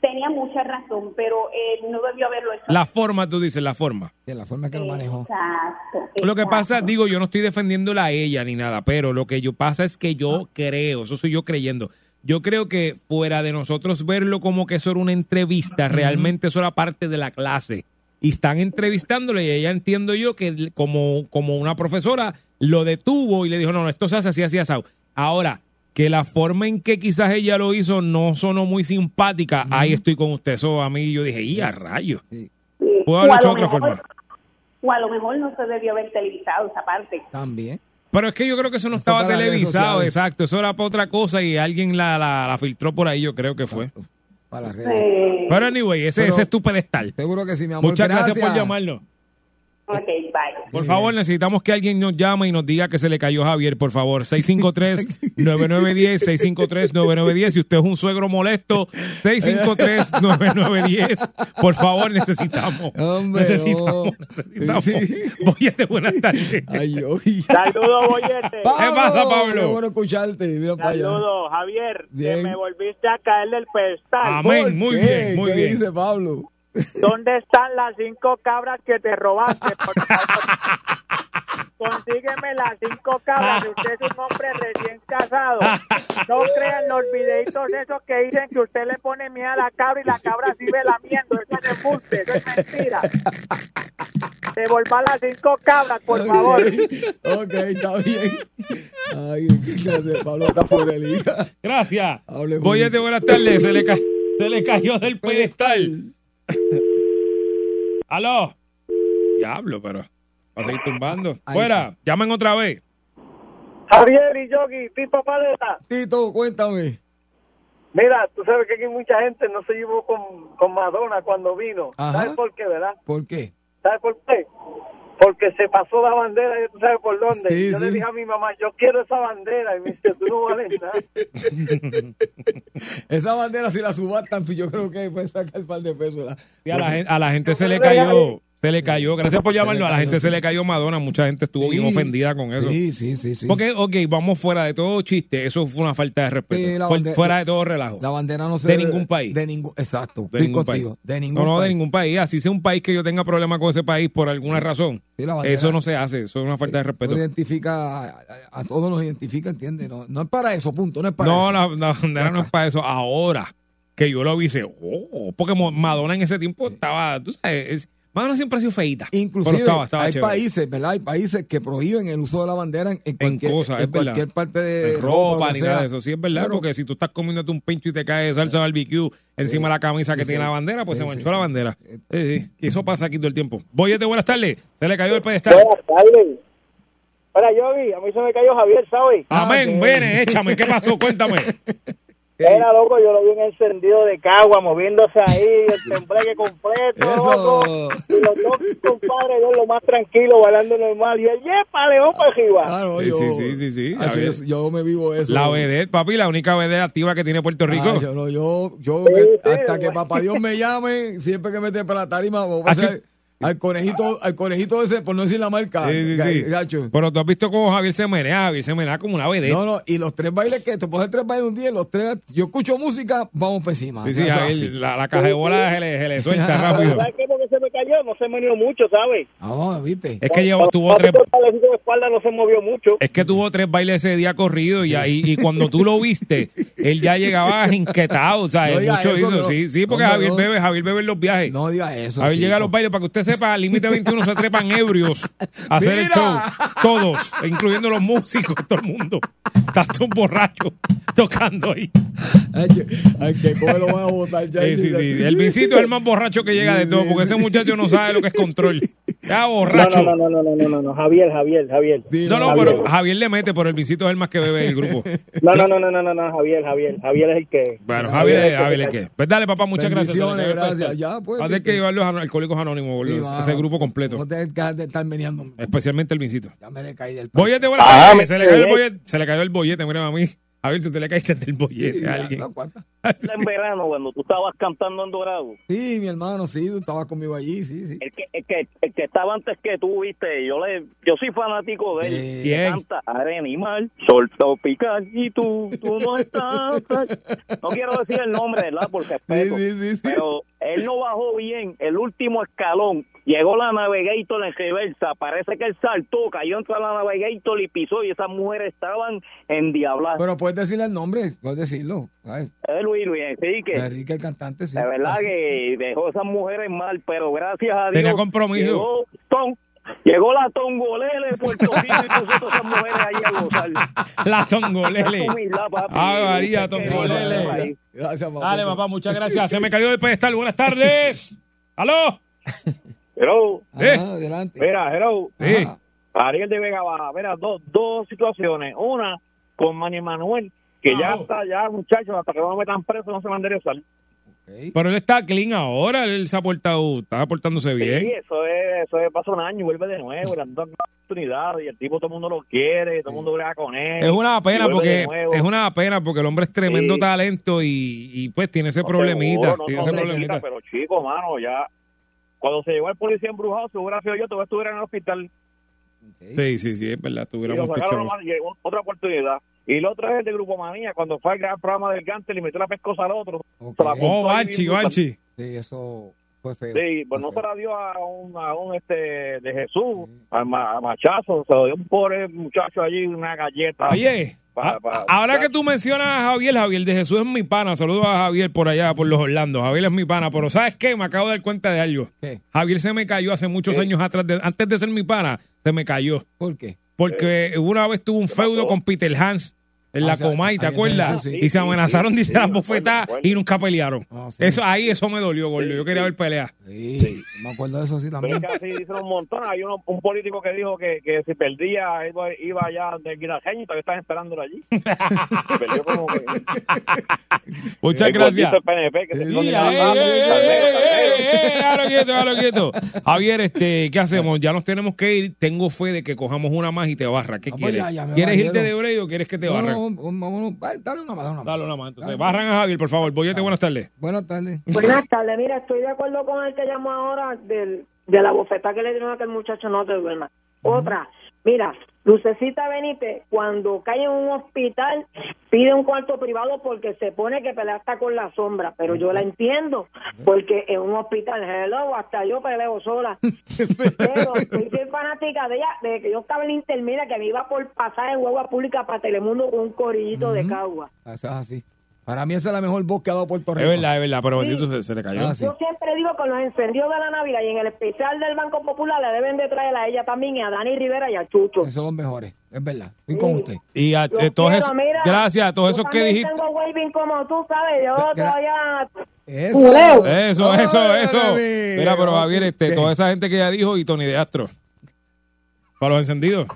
Speaker 3: tenía mucha razón pero él no debió haberlo hecho
Speaker 4: La forma, tú dices, la forma.
Speaker 1: Sí, la forma que lo manejó.
Speaker 3: exacto
Speaker 4: Lo que pasa, digo, yo no estoy defendiéndola a ella ni nada, pero lo que yo pasa es que yo creo, eso soy yo creyendo. Yo creo que fuera de nosotros verlo como que eso era una entrevista, realmente eso era parte de la clase. Y están entrevistándole y ella entiendo yo que como, como una profesora lo detuvo y le dijo, no, no, esto se hace así, así, así. Ahora, que la forma en que quizás ella lo hizo no sonó muy simpática, ahí estoy con usted. Eso a mí yo dije, y a rayos.
Speaker 1: Sí.
Speaker 4: Puedo
Speaker 3: a
Speaker 4: hecho otra
Speaker 3: mejor-
Speaker 4: forma.
Speaker 3: o a lo mejor no se debió haber televisado esa parte
Speaker 1: también.
Speaker 4: Pero es que yo creo que eso no estaba televisado, exacto. Eso era para otra cosa y alguien la, la, la filtró por ahí, yo creo que fue.
Speaker 1: Para las redes.
Speaker 3: Eh,
Speaker 4: Pero anyway, ese,
Speaker 1: Pero-
Speaker 4: ese es tu pedestal.
Speaker 1: Seguro que sí, mi amor.
Speaker 4: Muchas gracias, por llamarnos.
Speaker 3: Ok bye
Speaker 4: Por favor, necesitamos que alguien nos llame y nos diga que se le cayó Javier, por favor. 653-9910, 653-9910. Si usted es un suegro molesto, 653-9910. Por favor, necesitamos.
Speaker 1: Hombre,
Speaker 4: necesitamos, necesitamos.
Speaker 1: Sí.
Speaker 4: Boyete, buenas tardes.
Speaker 6: Saludos, Bollete.
Speaker 1: Pablo,
Speaker 4: pasa, Pablo?
Speaker 1: Qué bueno escucharte.
Speaker 6: Saludos, Javier.
Speaker 1: Bien.
Speaker 6: Que me volviste a caer del pedestal.
Speaker 4: Amén.
Speaker 1: ¿Por
Speaker 4: muy
Speaker 1: qué?
Speaker 4: bien, muy
Speaker 1: ¿Qué
Speaker 4: bien.
Speaker 1: dice Pablo?
Speaker 6: ¿Dónde están las cinco cabras que te robaste? Por favor? Consígueme las cinco cabras. Usted es un hombre recién casado. No crean los videitos esos que dicen que usted le pone miedo a la cabra y la cabra sigue lamiendo. Eso es embuste, eso es mentira. Devolva las cinco cabras, por favor.
Speaker 1: ok, está bien. Ay, qué clase, Pablo está fuera.
Speaker 4: Gracias. Boyete,
Speaker 1: Julio.
Speaker 4: buenas tardes. Se le, ca- se le cayó del pedestal. Aló. Diablo, pero va a seguir tumbando.
Speaker 1: Ahí
Speaker 4: Fuera, llamen otra vez.
Speaker 6: Javier y Yogi, tipo paleta.
Speaker 1: Tito, cuéntame.
Speaker 6: Mira, tú sabes que aquí mucha gente no se llevó con, con Madonna cuando vino.
Speaker 1: Ajá.
Speaker 6: ¿Sabes por qué, verdad?
Speaker 1: ¿Por qué?
Speaker 6: ¿Sabes por qué? Porque se pasó la bandera y tú sabes por dónde.
Speaker 1: Sí,
Speaker 6: yo le dije a mi mamá, yo quiero esa bandera. Y me dice, tú no vales nada.
Speaker 1: Esa bandera, si la subastan, yo creo que puede sacar un par de pesos. ¿verdad?
Speaker 4: Y a la, gen- a la gente se le cayó, se le cayó. Gracias por llamarnos. A la gente se le cayó Madonna. Mucha gente estuvo bien
Speaker 1: Sí.
Speaker 4: ofendida con eso.
Speaker 1: Sí, sí, sí. sí.
Speaker 4: Porque, ok, vamos fuera de todo chiste. Eso fue una falta de respeto.
Speaker 1: Bandera-
Speaker 4: fuera de todo relajo.
Speaker 1: La bandera no se
Speaker 4: De ningún país.
Speaker 1: De ningún, exacto.
Speaker 4: De ningún país.
Speaker 1: De ningún
Speaker 4: no, no, de ningún país. Así sea un país que yo tenga problemas con ese país por alguna razón.
Speaker 1: Sí, la bandera-
Speaker 4: eso no se hace. Eso es una falta de respeto.
Speaker 1: Nos identifica, a, todos nos identifica, ¿entiendes? No, no es para eso, punto. No es para
Speaker 4: No,
Speaker 1: eso.
Speaker 4: la, la bandera no es para eso. Ahora que yo lo vi, oh, porque Madonna en ese tiempo estaba, tú sabes, es- Madonna siempre ha sido feita.
Speaker 1: Inclusive
Speaker 4: Pero estaba, estaba
Speaker 1: hay
Speaker 4: chévere.
Speaker 1: países, ¿verdad? Hay países que prohíben el uso de la bandera en, en cualquier, en
Speaker 4: es verdad.
Speaker 1: cualquier parte de
Speaker 4: En ropa ni nada de eso. Sí, es verdad,
Speaker 1: Claro.
Speaker 4: porque si tú estás comiéndote un pincho y te cae salsa barbecue encima de la camisa que
Speaker 1: Sí,
Speaker 4: tiene la bandera, pues
Speaker 1: Sí,
Speaker 4: se manchó
Speaker 1: sí.
Speaker 4: la bandera. Sí, sí. Y eso pasa aquí todo el tiempo. Boyete, buenas tardes. Se le cayó el pedestal.
Speaker 6: Buenas tardes. Hola, Yogi, a mí se me cayó Javier, ¿sabes?
Speaker 4: Amén,
Speaker 1: Ah,
Speaker 4: ven, échame. ¿Qué pasó? Cuéntame.
Speaker 6: Era loco, yo lo vi en encendido de cagua, moviéndose ahí, el tembleque completo.
Speaker 1: Eso.
Speaker 6: loco. Y los dos compadres, dos lo más tranquilo, bailando normal. Y él, yepa, león para arriba.
Speaker 1: Ah, no,
Speaker 4: Sí,
Speaker 1: yo-
Speaker 4: sí, sí, sí, sí.
Speaker 1: Ah, yo, yo me vivo eso.
Speaker 4: La vedette, papi, la única vedette activa que tiene Puerto Rico.
Speaker 1: Ah, yo, no, yo, yo
Speaker 6: Sí,
Speaker 1: que-
Speaker 6: sí,
Speaker 1: hasta que papá Dios me llame, siempre que me esté para la tarima, voy al conejito, al conejito ese, por no decir la marca.
Speaker 4: Sí, sí, sí.
Speaker 1: gacho.
Speaker 4: Pero tú has visto cómo Javier se menea. Javier se menea como una vedette.
Speaker 1: No, no, y los tres bailes que te puedes hacer tres bailes un día, los tres, yo escucho música, vamos para encima.
Speaker 4: Sí, sí, Javier, la, la caja de bola se le, se le suelta rápido.
Speaker 6: Cayó, no se me unió mucho, ¿sabes?
Speaker 1: Vamos, viste.
Speaker 4: Es que llevó, tuvo tres,
Speaker 6: de espalda no se movió mucho.
Speaker 4: es que tuvo tres bailes ese día corrido y ahí y cuando tú lo viste, él ya llegaba inquietado, o sea,
Speaker 1: No
Speaker 4: mucho
Speaker 1: eso,
Speaker 4: hizo,
Speaker 1: no.
Speaker 4: sí, sí, porque
Speaker 1: Hombre,
Speaker 4: Javier
Speaker 1: no.
Speaker 4: bebe, Javier bebe en los viajes.
Speaker 1: No digas eso.
Speaker 4: Javier llega a los bailes para que usted sepa, al límite 21 se trepan ebrios a hacer el show. Todos, incluyendo los músicos, todo el mundo. Está todo borracho tocando ahí.
Speaker 1: Ay, que- ay, que coge lo van a botar ya.
Speaker 4: Sí, sí, sí. El visito es el más borracho que llega de todo, porque ese muchacho no sabe lo que es control. Ya
Speaker 6: No,
Speaker 4: borracho.
Speaker 6: no, no, no, no, no, no, no, Javier, Javier, Javier.
Speaker 4: No, no,
Speaker 6: Javier.
Speaker 4: pero Javier le mete, pero el visito es el más que bebe del grupo.
Speaker 6: No, no, no, no, no, no, no, Javier, Javier. Javier es el que.
Speaker 4: Bueno,
Speaker 6: Javier
Speaker 4: Javier,
Speaker 6: es el
Speaker 4: Javier,
Speaker 6: que-.
Speaker 4: Pues dale, papá, muchas gracias.
Speaker 1: Gracias. Ya, pues,
Speaker 4: Va a tener que
Speaker 1: viste.
Speaker 4: llevarlos a Alcohólicos Anónimos, boludo,
Speaker 1: Sí,
Speaker 4: ese grupo completo.
Speaker 1: No te dejes de estar meneando.
Speaker 4: Especialmente el visito.
Speaker 1: Ya me le caí del
Speaker 4: Bollete, buenas
Speaker 6: Ah,
Speaker 4: Se le cayó el bollete. Se le cayó el bollete, mira a mí. A ver, tú te le caíste del bollete
Speaker 1: Sí,
Speaker 4: a alguien.
Speaker 1: no,
Speaker 7: en verano cuando tú estabas cantando en Dorado.
Speaker 1: Sí, mi hermano, sí, tú estabas conmigo allí, sí, sí.
Speaker 7: El que, el que, el que estaba antes que tú, viste, yo le, yo soy fanático de él.
Speaker 4: ¿Quién?
Speaker 7: Canta arena y mar, sol tropical y tú, tú no estás. No quiero decir el nombre, ¿verdad? Por respeto.
Speaker 1: Sí, sí, sí, sí.
Speaker 7: Pero él no bajó bien el último escalón. Llegó la Navigator en reversa. Parece que él saltó, cayó entre la Navigator y pisó. Y esas mujeres estaban endiabladas.
Speaker 1: Pero puedes decirle el nombre, puedes decirlo. Ay,
Speaker 7: Eh, Luis, Luis Enrique.
Speaker 1: Enrique, el cantante, sí.
Speaker 7: De verdad
Speaker 1: Así.
Speaker 7: que dejó esas mujeres mal, pero gracias a Dios.
Speaker 4: Tenía compromiso.
Speaker 7: Llegó, ton- llegó la tongolele de Puerto Rico y todas esas mujeres ahí a gozar.
Speaker 4: La tongolele. Ave María, tongolele.
Speaker 1: Gracias, papá.
Speaker 4: Dale, papá, muchas gracias. Se me cayó del pedestal. Buenas tardes. ¿Aló?
Speaker 6: Hello,
Speaker 1: Ajá,
Speaker 4: Eh.
Speaker 1: adelante.
Speaker 6: mira, hello.
Speaker 4: Sí.
Speaker 6: Ariel de Vega Baja. Mira, dos, dos situaciones. Una con Manny Manuel, que ya
Speaker 4: Ah.
Speaker 6: está, ya muchachos, hasta que no lo metan preso no se va a enderezar.
Speaker 4: Pero él está clean ahora. Él se ha portado, está portándose
Speaker 6: Sí,
Speaker 4: bien.
Speaker 6: eso es, eso es, pasa un año y vuelve de nuevo, le dan dos oportunidades y el tipo todo el mundo lo quiere, todo el mundo brega con él.
Speaker 4: Es una pena porque es una pena porque el hombre es tremendo
Speaker 6: Sí.
Speaker 4: talento y, y, pues tiene ese
Speaker 6: No,
Speaker 4: problemita,
Speaker 6: seguro, no,
Speaker 4: tiene
Speaker 6: no
Speaker 4: ese
Speaker 6: se le
Speaker 4: problemita.
Speaker 6: quita, pero chico, mano, ya cuando se llegó el policía embrujado, si hubiera sido yo, todavía estuviera en el hospital.
Speaker 4: Sí, sí, sí, es verdad,
Speaker 6: Y lo
Speaker 4: tuviéramos
Speaker 6: otra oportunidad. Y el otro es el de Grupo Manía, cuando fue al gran programa del Gante, le metió la pescosa al otro.
Speaker 1: Ok.
Speaker 6: Se la apuntó
Speaker 4: Oh, Banchi. Banchi.
Speaker 1: Sí, eso fue feo.
Speaker 6: Sí, pues no se la dio a un, a un este de Jesús, a, Ma- a Machazo, se lo dio un pobre muchacho allí, una galleta.
Speaker 4: Oye,
Speaker 6: Pa-
Speaker 4: a-
Speaker 6: pa-
Speaker 4: ahora
Speaker 6: pa-
Speaker 4: que tú mencionas a Javier, Javier de Jesús es mi pana. Saludos a Javier por allá, por los Orlando. Javier es mi pana, pero ¿sabes qué? Me acabo de dar cuenta de algo.
Speaker 1: ¿Qué?
Speaker 4: Javier se me cayó hace muchos
Speaker 6: ¿Qué?
Speaker 4: años atrás, de- antes de ser mi pana, se me cayó.
Speaker 1: ¿Por qué?
Speaker 4: Porque una vez tuvo un feudo con Peter Hans en
Speaker 1: Ah,
Speaker 4: la
Speaker 1: o sea,
Speaker 4: Comay, ¿te acuerdas?
Speaker 1: sí.
Speaker 4: Y se amenazaron,
Speaker 6: Sí,
Speaker 4: dice
Speaker 6: sí, me acuerdo.
Speaker 4: y nunca pelearon.
Speaker 1: Ah, sí.
Speaker 4: Eso Ahí eso me dolió, gordo. Yo quería ver pelea.
Speaker 1: Sí, me acuerdo de eso sí
Speaker 6: Pero
Speaker 1: también.
Speaker 6: es que así dicen un montón. Hay uno, un político que dijo que, que si perdía iba, iba allá del Guirajeño y todavía están esperándolo allí. Se perdió como que...
Speaker 4: Muchas gracias. Javier, este, ¿qué hacemos? Ya nos tenemos que ir. Tengo fe de que cojamos una más y te barra. ¿Qué
Speaker 1: Ah, pues
Speaker 4: quieres?
Speaker 1: ya, ya me
Speaker 4: ¿Quieres irte de break o quieres que te
Speaker 1: No,
Speaker 4: barran?
Speaker 1: no, vámonos. Ay, Dale una más, dale una más.
Speaker 4: Dale una más. Entonces,
Speaker 1: Dale.
Speaker 4: barran a Javier, por favor. Boyete, buenas tardes.
Speaker 1: Buenas tardes.
Speaker 8: Buenas tardes, mira, estoy de acuerdo con el que llamó ahora del, de la bofeta que le dieron a aquel muchacho, no te duermas. Otra, mira, Lucecita Benítez, cuando cae en un hospital, pide un cuarto privado porque se pone que pelea hasta con la sombra, pero yo la entiendo, porque en un hospital, hello, hasta yo peleo sola. Pero soy fanática de ella, de que yo estaba en intermedia, que me iba por pasar en hueva pública para Telemundo con un corillito de cagua.
Speaker 1: Eso es así. Para mí esa es la mejor voz que ha dado Puerto
Speaker 4: Es
Speaker 1: Rico.
Speaker 4: verdad, es verdad, pero bendito se, se le cayó.
Speaker 1: Ah, sí.
Speaker 9: Yo siempre digo que los encendidos de la Navidad y en el especial del Banco Popular le deben de traer a ella también y a Dani Rivera y a Chucho.
Speaker 1: Esos son los mejores, es verdad. Estoy con usted.
Speaker 4: Y a, eh, todos esos,
Speaker 9: mira,
Speaker 4: gracias a todos
Speaker 9: yo
Speaker 4: esos que dijiste.
Speaker 9: tengo waving como tú, ¿sabes? Yo
Speaker 1: Gra-
Speaker 9: todavía...
Speaker 1: Eso.
Speaker 4: Eso, eso. Mira, pero Javier, este, toda esa gente que ya dijo y Tony de Astro. Para los encendidos.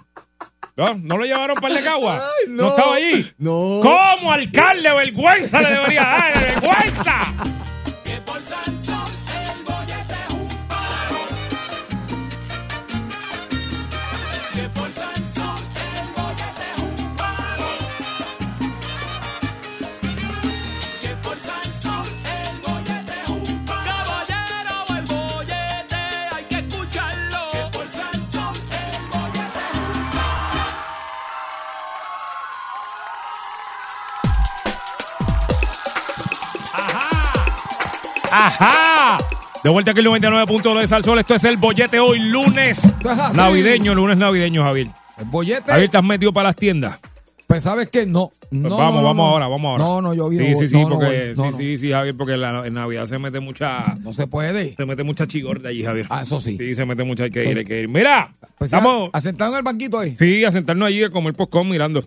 Speaker 4: ¿No? ¿No lo llevaron para el de Cagua?
Speaker 1: Ay,
Speaker 4: no. estaba allí?
Speaker 1: No.
Speaker 4: ¿Cómo alcalde vergüenza le debería dar? ¡Vergüenza! ¡Ajá! De vuelta aquí el 99.1 de Salsol. Esto es el bollete hoy, lunes navideño, lunes navideño, Javier.
Speaker 1: El bollete.
Speaker 4: Javier, ¿te has metido para las tiendas?
Speaker 1: Pues sabes que no. no
Speaker 4: Pues vamos,
Speaker 1: no, no,
Speaker 4: vamos
Speaker 1: no.
Speaker 4: ahora, vamos ahora.
Speaker 1: No, no, yo
Speaker 4: Sí, sí, sí, porque sí, sí, sí, Javier, porque en, la- en Navidad se mete mucha
Speaker 1: No se puede.
Speaker 4: se mete mucha chigorda allí, Javier.
Speaker 1: Ah, eso sí.
Speaker 4: Sí, se mete mucha, hay que ir, hay que ir. Mira,
Speaker 1: Pues
Speaker 4: estamos,
Speaker 1: a, en el banquito ahí.
Speaker 4: sí, a sentarnos allí a comer popcorn mirando.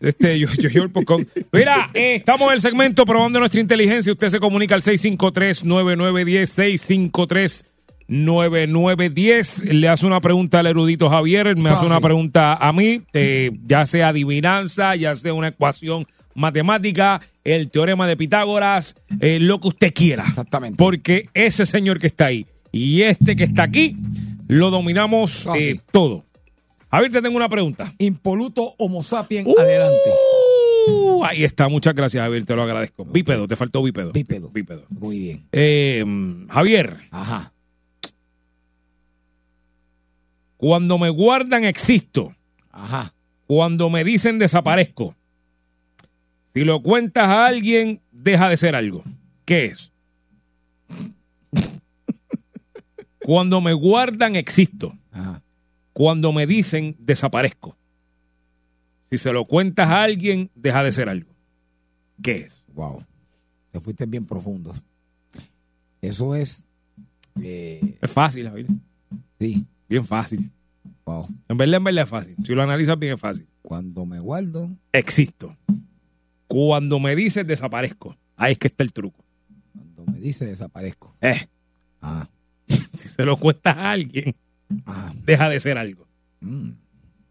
Speaker 4: Este, yo, yo llevo el popcorn. Mira, eh, estamos en el segmento probando nuestra inteligencia. Usted se comunica al 653-9910, 653-9910. Le hace una pregunta al erudito Javier, me hace una pregunta a mí, eh, ya sea adivinanza, ya sea una ecuación matemática, el teorema de Pitágoras, eh, lo que usted quiera.
Speaker 1: Exactamente.
Speaker 4: Porque ese señor que está ahí y este que está aquí, lo dominamos eh, todo. Javier, te tengo una pregunta.
Speaker 1: Impoluto Homo sapien
Speaker 4: Uh,
Speaker 1: adelante.
Speaker 4: Ahí está, muchas gracias, Javier, te lo agradezco. Bípedo, te faltó bípedo.
Speaker 1: Bípedo.
Speaker 4: Bípedo.
Speaker 1: Muy bien.
Speaker 4: Eh, Javier,
Speaker 1: Ajá.
Speaker 4: Cuando me guardan existo,
Speaker 1: Ajá.
Speaker 4: cuando me dicen desaparezco. Si lo cuentas a alguien, deja de ser algo. ¿Qué es? cuando me guardan existo,
Speaker 1: Ajá.
Speaker 4: cuando me dicen desaparezco. Si se lo cuentas a alguien, deja de ser algo. ¿Qué es?
Speaker 1: Wow. Te fuiste bien profundo. Eso es. eh,
Speaker 4: Es fácil, Javier.
Speaker 1: sí.
Speaker 4: Bien fácil.
Speaker 1: Wow.
Speaker 4: En verdad, en verdad es fácil. Si lo analizas bien es fácil.
Speaker 1: Cuando me guardo.
Speaker 4: Existo. Cuando me dices desaparezco. Ahí es que está el truco.
Speaker 1: Cuando me dice desaparezco.
Speaker 4: Eh,
Speaker 1: Ah.
Speaker 4: si se lo cuentas a alguien,
Speaker 1: Ah.
Speaker 4: deja de ser algo.
Speaker 1: mm,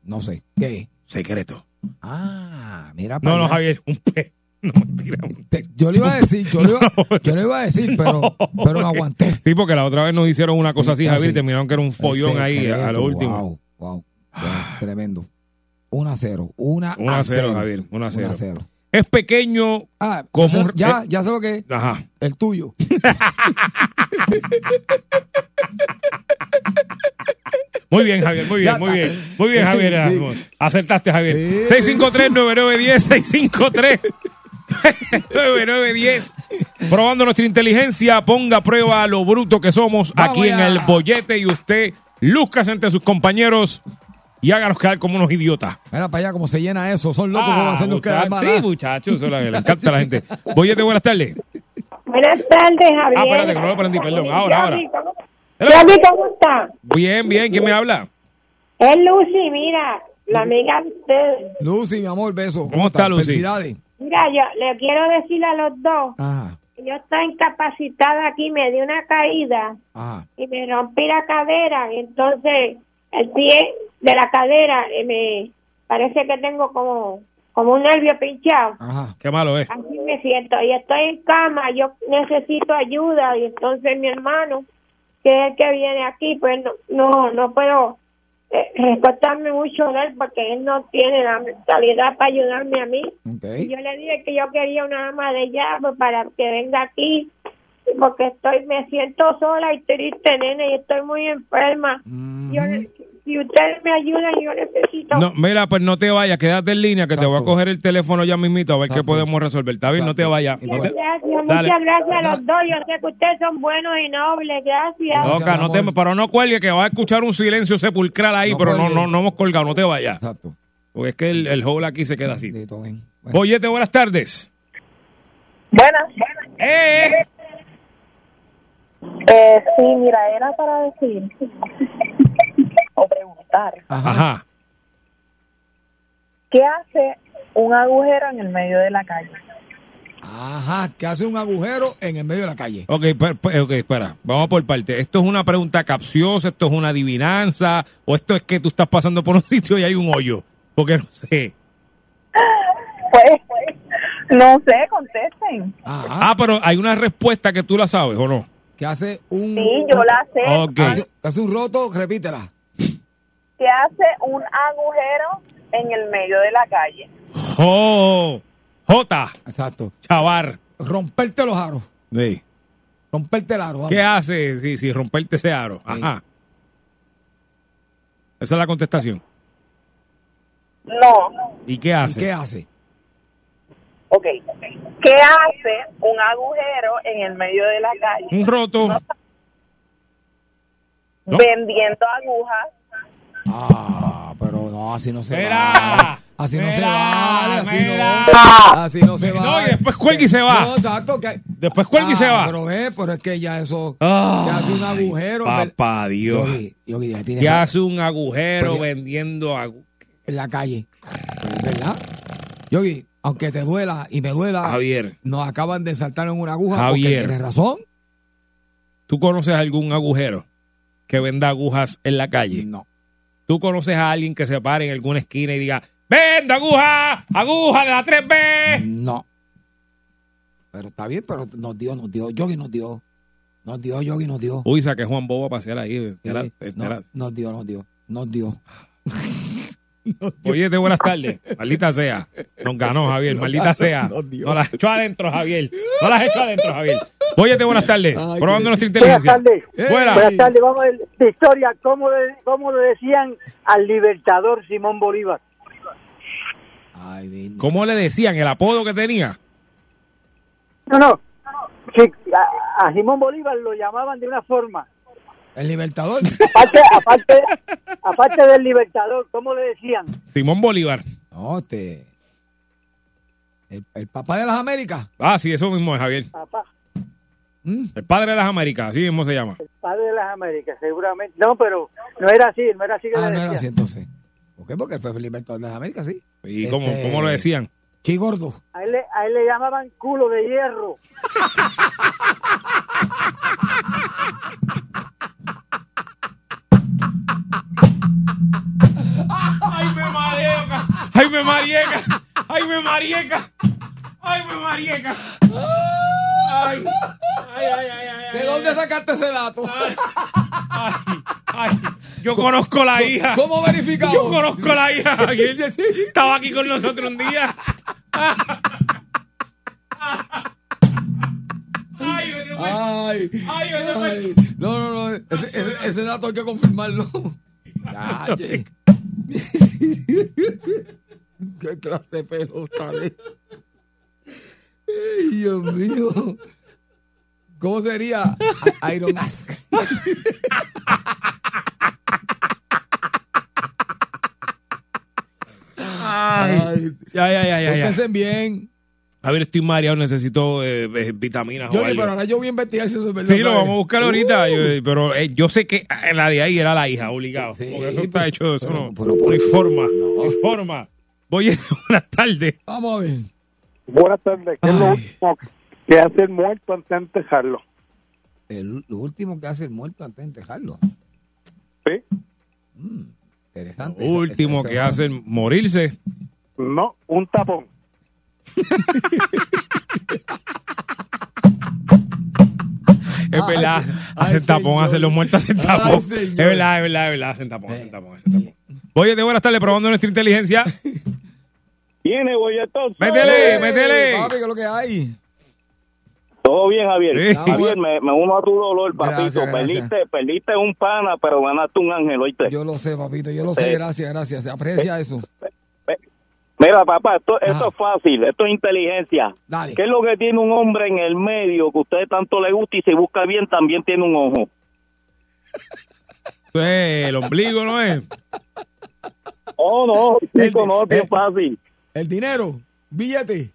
Speaker 1: No sé. ¿Qué?
Speaker 4: Secreto.
Speaker 1: Ah, mira.
Speaker 4: No,
Speaker 1: para
Speaker 4: no,
Speaker 1: allá.
Speaker 4: Javier, un pez. No, mentira.
Speaker 1: Te- yo le iba a decir, yo le iba, yo le iba a decir, pero, pero me
Speaker 4: porque-
Speaker 1: aguanté.
Speaker 4: Sí, porque la otra vez nos hicieron una cosa así,
Speaker 1: Sí,
Speaker 4: Javier, y
Speaker 1: casi.
Speaker 4: terminaron que era un follón ahí a, a lo último.
Speaker 1: Wow, wow. Ya, tremendo. 1 a 0. 1
Speaker 4: 1 a 0, Javier. 1 a 0. Es pequeño.
Speaker 1: Ah,
Speaker 4: Como
Speaker 1: ya, ya, sé lo que es.
Speaker 4: Ajá.
Speaker 1: El tuyo.
Speaker 4: Muy bien, Javier, muy bien, muy bien. Muy bien, Javier.
Speaker 1: Sí.
Speaker 4: Acertaste, Javier.
Speaker 1: Sí.
Speaker 4: 653-9910, 653. 9910. Probando nuestra inteligencia, ponga a prueba lo bruto que somos
Speaker 1: Vamos
Speaker 4: aquí en el bollete y usted lúzcase entre sus compañeros y háganos quedar como unos idiotas.
Speaker 1: Mira para allá cómo se llena eso. Son locos
Speaker 4: Ah,
Speaker 1: como hacernos quedar mal.
Speaker 4: Sí, muchachos, eso le, le encanta a la gente. Bollete, buenas tardes.
Speaker 9: Buenas tardes, Javier.
Speaker 4: Ah, espérate, que no lo prendí, perdón. Ahora, ahora.
Speaker 9: Gaby, ¿cómo- ¿cómo está?
Speaker 4: Bien, bien, ¿quién me habla?
Speaker 9: Es Lucy, mira, la amiga de ustedes.
Speaker 1: Lucy, mi amor, beso.
Speaker 4: ¿Cómo está, Lucy?
Speaker 1: Felicidades.
Speaker 9: Mira, yo le quiero decir a los dos,
Speaker 1: Ajá,
Speaker 9: yo estoy incapacitada aquí, me di una caída
Speaker 1: ajá.
Speaker 9: y me rompí la cadera, y entonces el pie de la cadera eh, me parece que tengo como, como un nervio pinchado.
Speaker 1: Ajá.
Speaker 4: Qué malo es.
Speaker 9: Así me siento y estoy en cama, yo necesito ayuda y entonces mi hermano, que es el que viene aquí, pues no, no, no puedo eh, mucho de él porque él no tiene la mentalidad para ayudarme a mí.
Speaker 1: Ok.
Speaker 9: Y yo le dije que yo quería una ama de llave para que venga aquí porque estoy, me siento sola y triste, nene, y estoy muy enferma. Yo, si ustedes me ayudan, yo necesito...
Speaker 4: No, mira, pues no te vayas, quédate en línea, que te voy a coger el teléfono ya mismito a ver qué podemos resolver. ¿Está bien? No te vayas. No te-
Speaker 9: Gracias,
Speaker 4: Dale.
Speaker 9: muchas gracias a los dos. Yo sé que ustedes son buenos y nobles. Gracias.
Speaker 1: Gracias,
Speaker 4: Oca, no te, pero no cuelgue, que va a escuchar un silencio sepulcral ahí,
Speaker 1: No
Speaker 4: pero no,
Speaker 1: cuelgue.
Speaker 4: no, no hemos colgado, no te vayas.
Speaker 1: Exacto.
Speaker 4: Porque es que el, el hole aquí se queda así.
Speaker 1: Sí, todo bien. Bueno,
Speaker 4: Boyete, buenas tardes.
Speaker 3: Buenas.
Speaker 4: ¡Eh!
Speaker 3: Eh, sí, mira, era para decir o preguntar,
Speaker 4: Ajá.
Speaker 3: ¿qué hace un agujero en el medio de la calle?
Speaker 1: Ajá, que hace un agujero en el medio de la calle.
Speaker 4: Ok, per- per- ok, espera. Vamos por parte. ¿Esto es una pregunta capciosa? ¿Esto es una adivinanza? ¿O esto es que tú estás pasando por un sitio y hay un hoyo? Porque no sé.
Speaker 3: Pues, no sé, contesten.
Speaker 1: Ajá.
Speaker 4: Ah, pero hay una respuesta que tú la sabes, ¿o no?
Speaker 1: Que hace un.
Speaker 3: Sí, yo la sé.
Speaker 4: Ok.
Speaker 1: Hace, hace un roto, repítela.
Speaker 3: ¿Qué hace un agujero en el medio de la calle?
Speaker 4: ¡Oh! J.
Speaker 1: Exacto.
Speaker 4: Chavar.
Speaker 1: Romperte los aros.
Speaker 4: Sí.
Speaker 1: Romperte el aro. vamos.
Speaker 4: ¿Qué hace si, si romperte ese aro? Ajá. Esa es la contestación.
Speaker 3: No.
Speaker 4: ¿Y qué
Speaker 1: ¿Y
Speaker 4: hace?
Speaker 1: qué hace?
Speaker 3: Ok. ¿Qué hace un agujero en el medio de la calle?
Speaker 4: Un roto. ¿No?
Speaker 3: Vendiendo agujas.
Speaker 1: Ah, pero no, así no se vale. Así no se vale, así no. Así no se
Speaker 4: No,
Speaker 1: vale.
Speaker 4: y después cuelga y se va.
Speaker 1: No, exacto. Que,
Speaker 4: Después cuelga y se
Speaker 1: Ah,
Speaker 4: va.
Speaker 1: Pero ve, pero es que ya eso.
Speaker 4: Ay,
Speaker 1: que hace un agujero.
Speaker 4: Papá Dios.
Speaker 1: Ya tienes
Speaker 4: ¿Qué
Speaker 1: razón.
Speaker 4: hace un agujero
Speaker 1: Pero-
Speaker 4: vendiendo
Speaker 1: en la calle. ¿Verdad? Yogi, aunque te duela y me duela,
Speaker 4: Javier,
Speaker 1: nos acaban de saltar en una aguja.
Speaker 4: Javier.
Speaker 1: Porque tienes razón.
Speaker 4: ¿tú conoces algún agujero que venda agujas en la calle?
Speaker 1: No.
Speaker 4: ¿Tú conoces a alguien que se pare en alguna esquina y diga, vendo aguja, aguja de la 3B?
Speaker 1: No. Pero está bien, pero nos dio, nos dio. Yogi nos dio. Nos dio, Yogi nos dio.
Speaker 4: Uy, saqué Juan Bobo a pasear ahí.
Speaker 1: Sí,
Speaker 4: Era-
Speaker 1: no, nos dio, nos dio. Nos dio.
Speaker 4: Oye, te buenas tardes. Maldita sea. Nos ganó, Javier. Maldita sea.
Speaker 1: Nos
Speaker 4: las echó adentro, Javier. Nos las echó adentro, Javier. Oye, buenas tardes.
Speaker 1: Ay,
Speaker 4: Probando nuestra
Speaker 6: Buenas
Speaker 4: inteligencia.
Speaker 6: tardes.
Speaker 1: ¡Ey!
Speaker 4: Fuera.
Speaker 6: Buenas tardes. Vamos a ver de historia. ¿Cómo le, ¿Cómo le decían al libertador Simón Bolívar?
Speaker 1: Ay.
Speaker 4: ¿Cómo le decían el apodo que tenía?
Speaker 6: No, no. Sí, a, a Simón Bolívar lo llamaban de una forma.
Speaker 1: El Libertador.
Speaker 6: Aparte, aparte, aparte del libertador, ¿cómo le decían?
Speaker 4: Simón Bolívar.
Speaker 1: No, este. El, el papá de las Américas.
Speaker 4: Ah, sí, eso mismo es Javier.
Speaker 6: Papá,
Speaker 1: ¿Mm?
Speaker 4: El padre de las Américas, así mismo se llama.
Speaker 6: el padre de las Américas, seguramente. No, pero no era así, no era así que
Speaker 1: Ah,
Speaker 6: le
Speaker 1: no era así entonces. ¿Por qué? Porque él fue el Libertador de las Américas, sí.
Speaker 4: ¿Y cómo,
Speaker 1: Este-
Speaker 4: cómo lo decían?
Speaker 1: Qué gordo.
Speaker 6: A él, le, a él le llamaban culo de hierro.
Speaker 4: ¡Ay, me marieca! ¡Ay, me marieca! ¡Ay, me marieca! ¡Ay, me marieca! ¡Ay! ¡Ay, ay, ay, ay!
Speaker 1: ¿De dónde sacaste ese dato?
Speaker 4: ¡Ay! ¡Ay! Yo conozco la hija.
Speaker 1: ¿Cómo verificado?
Speaker 4: Yo conozco la hija. Estaba aquí con nosotros un día. ¡Ay, me dio
Speaker 1: Ay,
Speaker 4: Ay, me dio
Speaker 1: ay. No, no, no. Ese, ese, ese dato hay que confirmarlo. Calle. Qué clase de pelo está de- Ay, Dios mío. ¿Cómo sería? Iron Ask.
Speaker 4: Ay, ay, ay, ay, ay,
Speaker 1: bien.
Speaker 4: A ver, estoy mareado, necesito eh, eh, vitaminas
Speaker 1: Yo,
Speaker 4: o algo.
Speaker 1: pero ahora yo voy a investigar si eso es verdad.
Speaker 4: Sí, lo vamos a buscar ahorita, yo- pero eh, yo sé que eh, la de ahí era la hija, obligado.
Speaker 1: Sí,
Speaker 4: porque eso está hecho, eso
Speaker 1: pero-
Speaker 4: no,
Speaker 1: pero-
Speaker 4: no hay forma, no hay forma. Oye, buenas tardes.
Speaker 1: Vamos a ver.
Speaker 6: Buenas tardes. ¿Qué es lo último que hace el muerto antes de enterrarlo?
Speaker 1: El- lo último que hace el muerto antes de enterrarlo.
Speaker 6: ¿Sí?
Speaker 1: Mm, interesante.
Speaker 4: Lo
Speaker 1: Esa-
Speaker 4: último
Speaker 1: esa-
Speaker 4: que
Speaker 1: esa-
Speaker 4: hacen morirse.
Speaker 6: No, un tapón.
Speaker 4: Es verdad, hacen tapón, hacen los muertos, hacen
Speaker 1: Ay,
Speaker 4: tapón. Es verdad, es verdad, es verdad, hacen tapón, hacen
Speaker 1: Eh.
Speaker 4: tapón, hacen tapón. Oye, de buenas tardes, probando nuestra inteligencia.
Speaker 7: Viene, bolletón.
Speaker 4: Métele,
Speaker 1: Eh,
Speaker 4: métele.
Speaker 1: Papi, ¿qué es lo que hay?
Speaker 7: Todo bien, Javier.
Speaker 4: Sí.
Speaker 7: Javier, me, me uno a tu dolor, papito.
Speaker 1: Gracias, gracias.
Speaker 7: Perdiste, perdiste un pana, pero ganaste un ángel, ¿oíste?
Speaker 1: Yo lo sé, papito, yo lo sé,
Speaker 7: Eh.
Speaker 1: gracias, gracias. Se aprecia eso.
Speaker 7: Mira, papá, esto, esto es fácil, esto es inteligencia.
Speaker 1: Dale.
Speaker 7: ¿Qué es lo que tiene un hombre en el medio que a usted tanto le gusta y si busca bien también tiene un ojo?
Speaker 4: Eso es el ombligo, ¿no es?
Speaker 7: Oh, no, chico, no, es
Speaker 1: eh.
Speaker 7: fácil.
Speaker 1: El dinero, billete.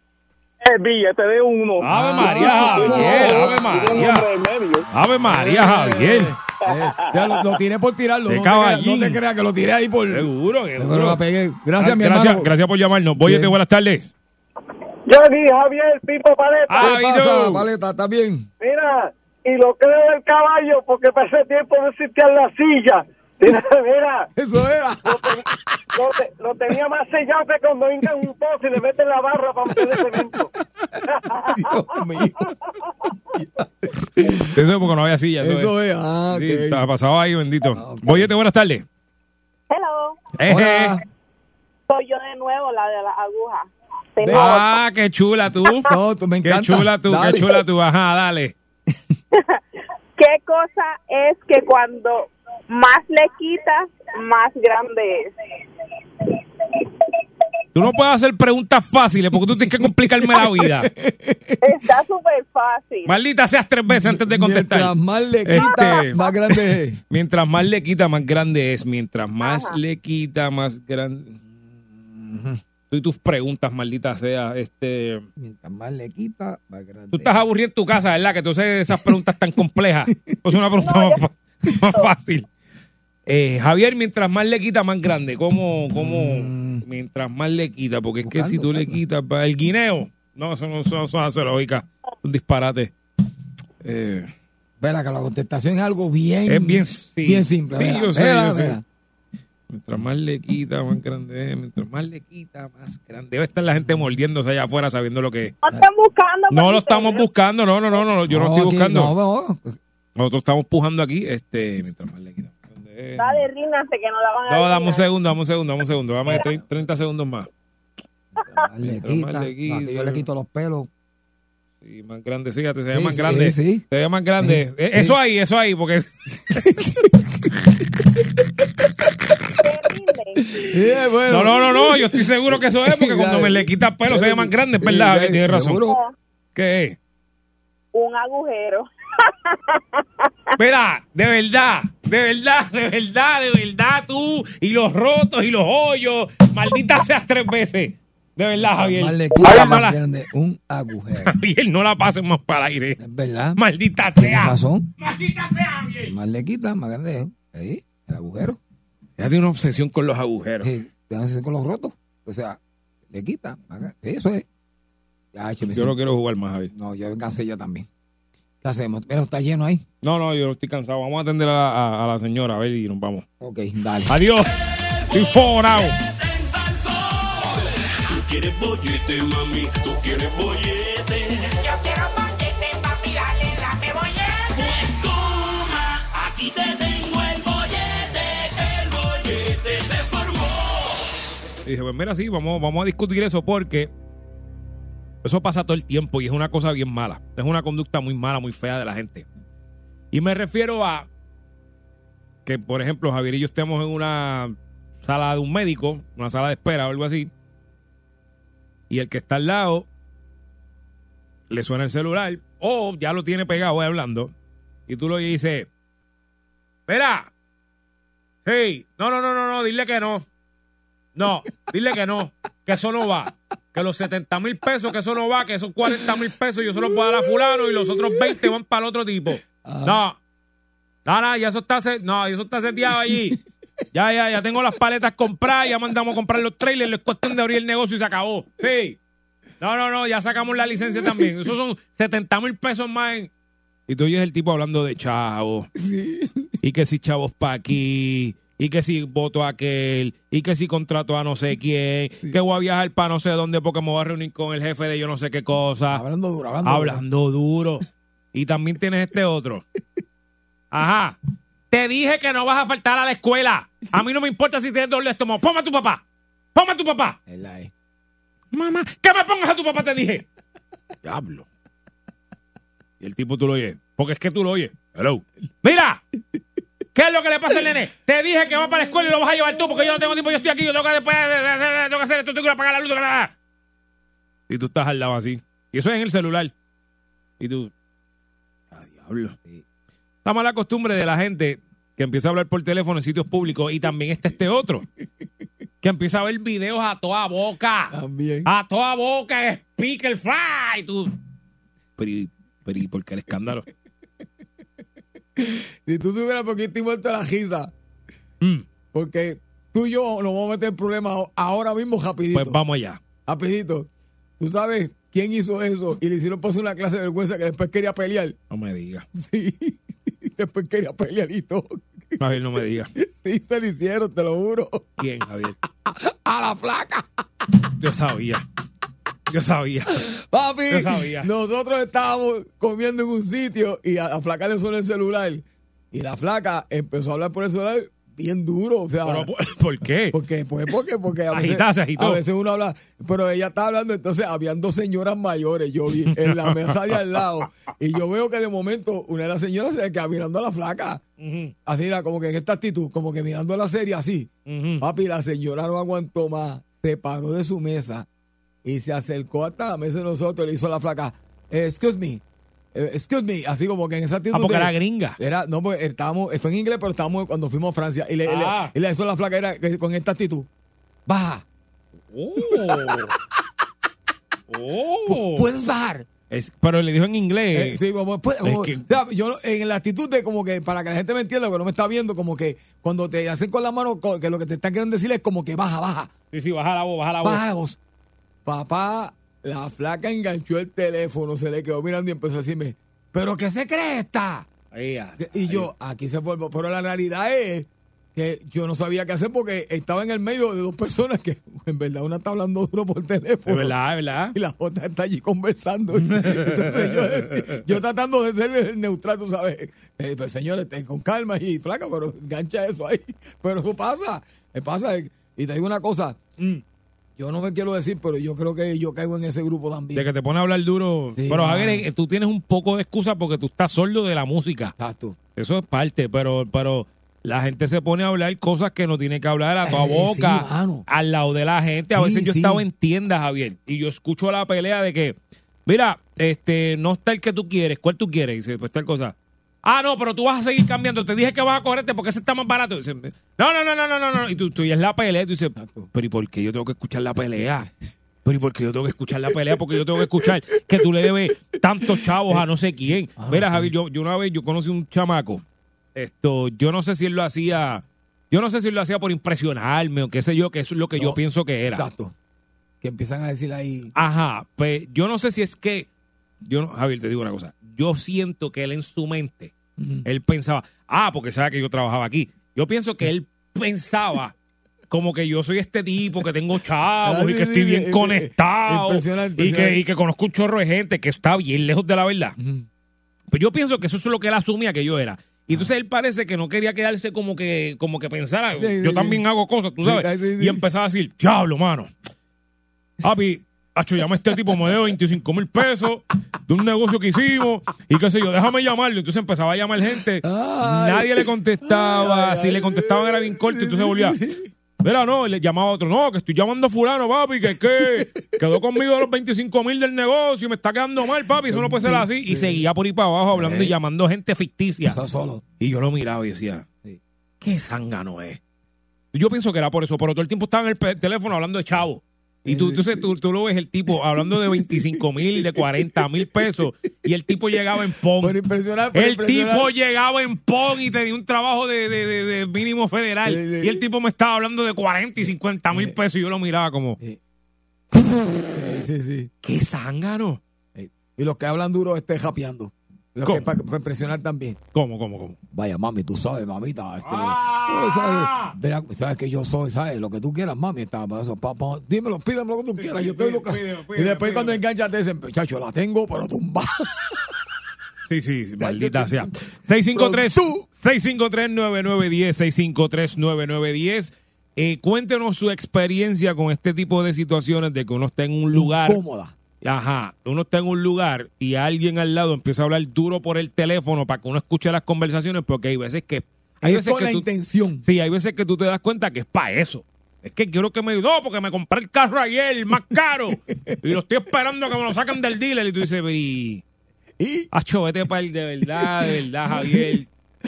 Speaker 7: el billete de uno.
Speaker 4: Ave María, Javier, Ave María. Ave María, Javier.
Speaker 1: Eh, ya lo, lo tiré por tirarlo.
Speaker 4: De
Speaker 1: No te, creas, no te creas que lo tiré ahí por.
Speaker 4: Seguro,
Speaker 1: Pero la pegué. Gracias, mi
Speaker 4: gracias,
Speaker 1: hermano.
Speaker 4: gracias por llamarnos. Boyete,
Speaker 1: Bien.
Speaker 4: buenas tardes.
Speaker 6: Yogi, Javier, Pipo Paleta.
Speaker 4: Ah,
Speaker 1: ¿Qué
Speaker 4: ¿y
Speaker 1: pasa,
Speaker 4: tú?
Speaker 1: Paleta? ¿Estás bien?
Speaker 6: Mira, y lo creo del caballo porque para ese tiempo no existía la silla. Mira, mira,
Speaker 1: Eso era.
Speaker 6: lo, ten- lo te- lo tenía más sellado que cuando hincan un pozo y le meten la barra para meterle cemento.
Speaker 1: Dios mío.
Speaker 4: Eso es porque no había silla. Eso,
Speaker 1: Eso
Speaker 4: es.
Speaker 1: es. Ah,
Speaker 4: Sí, estaba pasado ahí, bendito.
Speaker 1: Ah, ok.
Speaker 4: Boyete, buenas tardes.
Speaker 3: Hello,
Speaker 4: Eje.
Speaker 1: Hola.
Speaker 3: soy yo de nuevo, la de las agujas.
Speaker 4: Ah, qué chula tú.
Speaker 1: No, tú me
Speaker 4: Qué
Speaker 1: encanta.
Speaker 4: chula tú,
Speaker 1: Dale.
Speaker 4: qué chula tú. Ajá, dale.
Speaker 3: ¿Qué cosa es que cuando más le quitas, más grande es?
Speaker 4: Tú no puedes hacer preguntas fáciles porque tú tienes que complicarme la vida.
Speaker 3: Está súper fácil.
Speaker 4: Maldita seas tres veces antes de contestar.
Speaker 1: Mientras más le quita,
Speaker 4: Este-
Speaker 1: más grande es.
Speaker 4: Mientras más le quita, más grande es. Mientras más
Speaker 3: Ajá.
Speaker 4: le quita, más grande. Tú y tus preguntas, maldita sea. Este,
Speaker 1: Mientras más le quita, más grande
Speaker 4: tú estás aburrido en tu casa, ¿verdad? Que tú haces esas preguntas tan complejas. Pues una pregunta más fácil. Eh, Javier, mientras más le quita, más grande. ¿Cómo, cómo? Mientras más le quita, porque es que si tú le
Speaker 1: buscando.
Speaker 4: quitas pa- el guineo, no, eso no, eso no, eso no hace lógica. Un disparate. Eh,
Speaker 1: Verá que la contestación es algo bien,
Speaker 4: Es bien, sí.
Speaker 1: bien simple.
Speaker 4: Sí, yo sé,
Speaker 1: verá,
Speaker 4: yo sé.
Speaker 1: verá.
Speaker 4: Mientras más le quita, más grande es. Mientras más le quita, más grande. Debe estar la gente mordiéndose allá afuera sabiendo lo que es.
Speaker 3: No están buscando.
Speaker 4: No lo estamos buscando, no, no, no, no, yo no, estoy
Speaker 1: aquí-
Speaker 4: buscando.
Speaker 1: no, no.
Speaker 4: Nosotros estamos pujando aquí, este, mientras más le quita.
Speaker 3: Dale, que no la van a
Speaker 4: No, dame un segundo, dame un segundo, dame un segundo. Dame tre- 30 segundos más.
Speaker 1: Le
Speaker 4: más
Speaker 1: quita,
Speaker 4: le quita.
Speaker 1: no, que yo le quito los pelos.
Speaker 4: Sí, más grande, fíjate, se ve
Speaker 1: Sí,
Speaker 4: más
Speaker 1: sí,
Speaker 4: grande.
Speaker 1: sí.
Speaker 4: Se ve más grande.
Speaker 1: Sí,
Speaker 4: Eh,
Speaker 1: sí.
Speaker 4: Eso ahí, eso ahí, porque.
Speaker 1: Eh, bueno.
Speaker 4: No, no, no, no, yo estoy seguro que eso es, porque cuando me le quita pelo se ve más grande, es verdad,
Speaker 1: Sí,
Speaker 4: Javier, tienes razón. ¿Qué es?
Speaker 3: Un agujero.
Speaker 4: Espera, de verdad, de verdad, de verdad, de verdad, tú y los rotos y los hoyos, maldita seas tres veces. De verdad, Javier.
Speaker 1: Más le
Speaker 4: Javier,
Speaker 1: quita, más
Speaker 4: la,
Speaker 1: grande. Un agujero.
Speaker 4: Javier, no la pases más para el aire.
Speaker 1: Es verdad.
Speaker 4: Maldita sea.
Speaker 1: razón.
Speaker 4: Maldita sea, Javier.
Speaker 1: Más le quita, más grande. Ahí, el agujero.
Speaker 4: Ya tiene una obsesión con los agujeros.
Speaker 1: Sí, te vas a hacer con los rotos. O sea, le quita. más. Eso es. Ya, me
Speaker 4: Yo no quiero jugar más, Javier.
Speaker 1: No, yo cansé ya también. ¿Qué hacemos? Mira, está lleno ahí.
Speaker 4: No, no, yo estoy cansado. Vamos a atender a, a- a la señora, a ver, y nos vamos.
Speaker 1: Ok, dale.
Speaker 4: Adiós. Estoy forado.
Speaker 5: Tú quieres bollete, mami, tú quieres bollete.
Speaker 10: Yo quiero bollete, papi, dale, dame bollete.
Speaker 5: Pues toma, aquí te tengo el bollete. El bollete se formó.
Speaker 4: Y dije, pues mira, sí, vamos, vamos a discutir eso porque eso pasa todo el tiempo y es una cosa bien mala. Es una conducta muy mala, muy fea de la gente. Y me refiero a que, por ejemplo, Javier y yo estemos en una sala de un médico, una sala de espera o algo así, y el que está al lado le suena el celular o ya lo tiene pegado ahí hablando y tú lo dices, espera, sí, no, no, no, no, no, dile que no. No, dile que no, que eso no va. Que los 70 mil pesos, que eso no va, que esos 40 mil pesos yo se los voy a dar a fulano y los otros 20 van para el otro tipo. No, no, no, ya eso está, no, eso está seteado allí. Ya, ya, ya tengo las paletas compradas, ya mandamos a comprar los trailers, es cuestión de abrir el negocio y se acabó. Sí. No, no, no, ya sacamos la licencia también. Esos son 70 mil pesos más en... Y tú oyes el tipo hablando de chavos. Y que si chavos pa' aquí. Y que si voto a aquel. Y que si contrato a no sé quién. Que voy a viajar para no sé dónde porque me voy a reunir con el jefe de yo no sé qué cosa.
Speaker 1: Hablando duro, hablando,
Speaker 4: Hablando duro. Y también tienes este otro. Ajá. Te dije que no vas a faltar a la escuela. A mí no me importa si tienes doble estómago. Ponme a tu papá. Ponme a tu papá. Mamá, que me pongas a tu papá, te dije. Diablo. Y el tipo tú lo oyes. Porque es que tú lo oyes. Hello. Mira. ¿Qué es lo que le pasa al nene? Te dije que va para la escuela y lo vas a llevar tú porque yo no tengo tiempo, yo estoy aquí, yo tengo que después, tengo que hacer esto, tengo que apagar la luz. tengo que- Y tú estás al lado así. Y eso es en el celular. Y tú. ¡Ah, diablo! La mala costumbre de la gente que empieza a hablar por teléfono en sitios públicos y también está este otro. que empieza a ver videos a toda boca.
Speaker 1: También.
Speaker 4: A toda boca, speaker fly. Y tú. Pero, pero ¿y por qué el escándalo?
Speaker 1: Si tú supieras por qué estoy muerto de la risa,
Speaker 4: Mm,
Speaker 1: porque tú y yo nos vamos a meter en problemas ahora mismo rapidito.
Speaker 4: pues vamos allá.
Speaker 1: Rapidito. ¿Tú sabes quién hizo eso? Y le hicieron pasar una clase de vergüenza que después quería pelear.
Speaker 4: No me digas.
Speaker 1: Sí. Después quería pelear y todo.
Speaker 4: Javier, no me digas.
Speaker 1: Sí, se lo hicieron, te lo juro.
Speaker 4: ¿Quién, Javier?
Speaker 1: A la flaca.
Speaker 4: Yo sabía. Yo sabía.
Speaker 1: Papi,
Speaker 4: Yo sabía.
Speaker 1: nosotros estábamos comiendo en un sitio y a la flaca le sonó el celular. Y la flaca empezó a hablar por el celular bien duro. O sea,
Speaker 4: Pero, ¿por, por qué?
Speaker 1: porque, pues, porque, porque a veces,
Speaker 4: Agitada, se agitó.
Speaker 1: a veces uno habla, pero ella estaba hablando, entonces habían dos señoras mayores, yo vi en la mesa de al lado, y yo veo que de momento una de las señoras se queda mirando a la flaca, así era, como que en esta actitud, como que mirando la serie así. Papi, la señora no aguantó más, se paró de su mesa y se acercó hasta la mesa de nosotros y le hizo la flaca, eh, excuse me, eh, excuse me, así como que en esa actitud.
Speaker 4: Ah, porque era gringa.
Speaker 1: era, no, pues estábamos, fue en inglés, pero estábamos cuando fuimos a Francia. Y le, y le-
Speaker 4: Ah.
Speaker 1: y le hizo la flaca era que con esta actitud. Baja,
Speaker 4: Oh. Oh.
Speaker 1: puedes bajar.
Speaker 4: Es- pero le dijo en inglés.
Speaker 1: Eh, sí, como, pues, como-
Speaker 4: que-
Speaker 1: o sea, yo en la actitud de como que, para que la gente me entienda, que no me está viendo, como que cuando te hacen con la mano, que lo que te están queriendo decir es como que baja, baja,
Speaker 4: Sí, sí, baja la voz, baja la voz.
Speaker 1: baja la voz. Papá, la flaca enganchó el teléfono, se le quedó mirando y empezó a decirme, ¿pero qué se cree esta?
Speaker 4: Ahí, ah.
Speaker 1: Y yo, aquí se fue, pero la realidad es que yo no sabía qué hacer porque estaba en el medio de dos personas que en verdad una está hablando duro por teléfono.
Speaker 4: Es verdad, es verdad.
Speaker 1: Y la otra está allí conversando. Entonces yo, yo tratando de ser neutral, tú sabes. Eh, pues señores, ten con calma y flaca, pero engancha eso ahí. Pero eso pasa, me pasa. Y te digo una cosa,
Speaker 4: Mm.
Speaker 1: Yo no me quiero decir, pero yo creo que yo caigo en ese grupo también.
Speaker 4: De que te pone a hablar duro.
Speaker 1: Sí,
Speaker 4: pero. Javier, eh, tú tienes un poco de excusa porque tú estás sordo de la música.
Speaker 1: Exacto.
Speaker 4: Eso es parte, pero, pero la gente se pone a hablar cosas que no tiene que hablar a toda
Speaker 1: Eh,
Speaker 4: boca, al lado de la gente. A
Speaker 1: Sí,
Speaker 4: veces yo he estado en tiendas, Javier, y yo escucho la pelea de que, mira, este, no está el que tú quieres, ¿cuál tú quieres? Y dice, pues tal cosa. Ah, no, pero tú vas a seguir cambiando. Te dije que vas a correrte porque ese está más barato. No, no, no, no, no, no, no. Y tú, tú y es la pelea. Y tú dices, pero ¿y por qué yo tengo que escuchar la pelea? Pero ¿y por qué yo tengo que escuchar la pelea? Porque yo tengo que escuchar que tú le debes tantos chavos a no sé quién.
Speaker 1: Ah,
Speaker 4: Mira,
Speaker 1: sí.
Speaker 4: Javier, yo, yo una vez yo conocí un chamaco. Esto, yo no sé si él lo hacía, yo no sé si él lo hacía por impresionarme o qué sé yo, que eso es lo que yo pienso que era.
Speaker 1: Exacto. Que empiezan a decir ahí.
Speaker 4: Ajá, pues yo no sé si es que, yo no, Javier, te digo una cosa, yo siento que él en su mente, él pensaba, ah, porque sabe que yo trabajaba aquí. Yo pienso que él pensaba como que yo soy este tipo, que tengo chavos
Speaker 1: Ah,
Speaker 4: y que estoy
Speaker 1: sí,
Speaker 4: bien
Speaker 1: sí,
Speaker 4: conectado
Speaker 1: impresionante,
Speaker 4: y que,
Speaker 1: impresionante.
Speaker 4: y que conozco un chorro de gente que está bien lejos de la verdad.
Speaker 1: Ujú.
Speaker 4: Pues yo pienso que eso es lo que él asumía que yo era. Y entonces él parece que no quería quedarse como que, como que pensara, yo también hago cosas, tú sabes. Y empezaba a decir, diablo, mano. Papi, Hacho, llama a este tipo, me debe 25 mil pesos de un negocio que hicimos y qué sé yo, déjame llamarlo. Entonces empezaba a llamar gente,
Speaker 1: Ay.
Speaker 4: nadie le contestaba,
Speaker 1: Ay,
Speaker 4: si
Speaker 1: ay,
Speaker 4: le contestaban era bien corto, entonces volvía. Mira, no, y le llamaba a otro, no, que estoy llamando a fulano, papi, que es que quedó conmigo de los 25 mil del negocio y me está quedando mal, papi, eso no puede ser así. Y seguía por ahí para abajo hablando y llamando gente ficticia.
Speaker 1: Solo.
Speaker 4: Y yo lo miraba y decía. ¿qué zángano es? Yo pienso que era por eso, pero todo el tiempo estaba en el teléfono hablando de chavo. Y tú, entonces tú, tú lo ves el tipo hablando de 25 mil, de 40 mil pesos, y el tipo llegaba en PON.
Speaker 1: Por impresionar, por
Speaker 4: El
Speaker 1: impresionar.
Speaker 4: tipo llegaba en PON y tenía un trabajo de, de- de- de mínimo federal. Y el tipo me estaba hablando de 40 y 50 mil pesos y yo lo miraba como,
Speaker 1: Sí. Sí, sí.
Speaker 4: ¿qué zángano?
Speaker 1: Y los que hablan duro estén japeando. Los
Speaker 4: ¿Cómo?
Speaker 1: que para impresionar también.
Speaker 4: ¿Cómo, cómo, cómo?
Speaker 1: Vaya, mami, tú sabes, mamita. Este,
Speaker 4: Ah.
Speaker 1: sabes, sabes que yo soy, ¿sabes? Lo que tú quieras, mami. Está, eso, pa- pa- dímelo, pídeme lo que tú quieras. Yo estoy loca. Y después cuando enganchas te dicen, muchacho, la tengo, pero tumba.
Speaker 4: Sí, sí, maldita sea.
Speaker 1: Pero
Speaker 4: 653
Speaker 1: tú-
Speaker 4: 653-9910, 653-9910. Eh, cuéntenos su experiencia con este tipo de situaciones de que uno está en un lugar.
Speaker 1: Cómoda.
Speaker 4: Ajá, uno está en un lugar y alguien al lado empieza a hablar duro por el teléfono para que uno escuche las conversaciones, porque hay veces que. Hay
Speaker 1: Es
Speaker 4: veces
Speaker 1: con
Speaker 4: que
Speaker 1: la
Speaker 4: tú,
Speaker 1: intención.
Speaker 4: Sí, hay veces que tú te das cuenta que es para eso. Es que quiero que me no, porque me compré el carro ayer, el más caro, y lo estoy esperando a que me lo saquen del dealer. Y tú dices, y.
Speaker 1: Y
Speaker 4: Acho, vete para el de verdad, de verdad, Javier.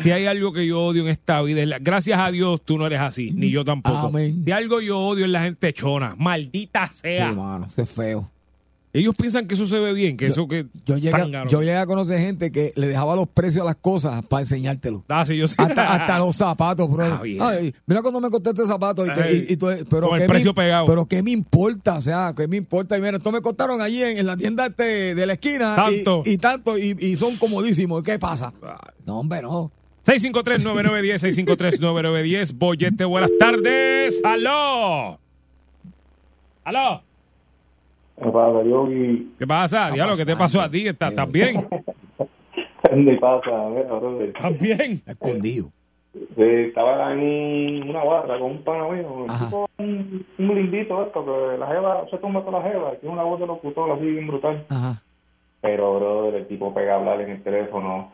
Speaker 4: Si hay algo que yo odio en esta vida, es la- gracias a Dios tú no eres así, ni yo tampoco.
Speaker 1: Amén.
Speaker 4: Si algo yo odio es la gente chona, maldita sea.
Speaker 1: Sí, mano, eso es feo.
Speaker 4: Ellos piensan que eso se ve bien, que eso que
Speaker 1: Yo llegué,
Speaker 4: zángano.
Speaker 1: yo llegué a conocer gente que le dejaba los precios a las cosas para enseñártelo.
Speaker 4: Ah, sí, yo sé.
Speaker 1: Hasta, hasta los zapatos, bro.
Speaker 4: Ah.
Speaker 1: Ay, mira cuando me costó este zapato. Y
Speaker 4: Ay,
Speaker 1: y- pero
Speaker 4: con el
Speaker 1: ¿qué
Speaker 4: precio
Speaker 1: me,
Speaker 4: pegado.
Speaker 1: Pero ¿qué me importa? O sea, ¿qué me importa? Y mira, esto me costaron allí en, en la tienda este de la esquina.
Speaker 4: Tanto.
Speaker 1: Y, tanto. Y, y son comodísimos. ¿Qué pasa? No, hombre, no.
Speaker 4: 653-9910, 653-9910. Bollete, buenas tardes. ¡Aló! ¡Aló!
Speaker 11: ¿Qué pasa, Yogi?
Speaker 4: ¿Qué pasa? Diablo, ¿qué te pasó a ti? ¿Estás, estás bien?
Speaker 11: ¿Qué pasa? Brother.
Speaker 4: ¿Estás bien?
Speaker 1: Escondido.
Speaker 11: Eh, estaba en una barra con un pana mío, un, tipo, un, un lindito esto, que la jeva, se tumba toda la jeva, tiene una voz de locutor así bien brutal.
Speaker 1: Ajá.
Speaker 11: Pero, brother, el tipo pega a hablar en el teléfono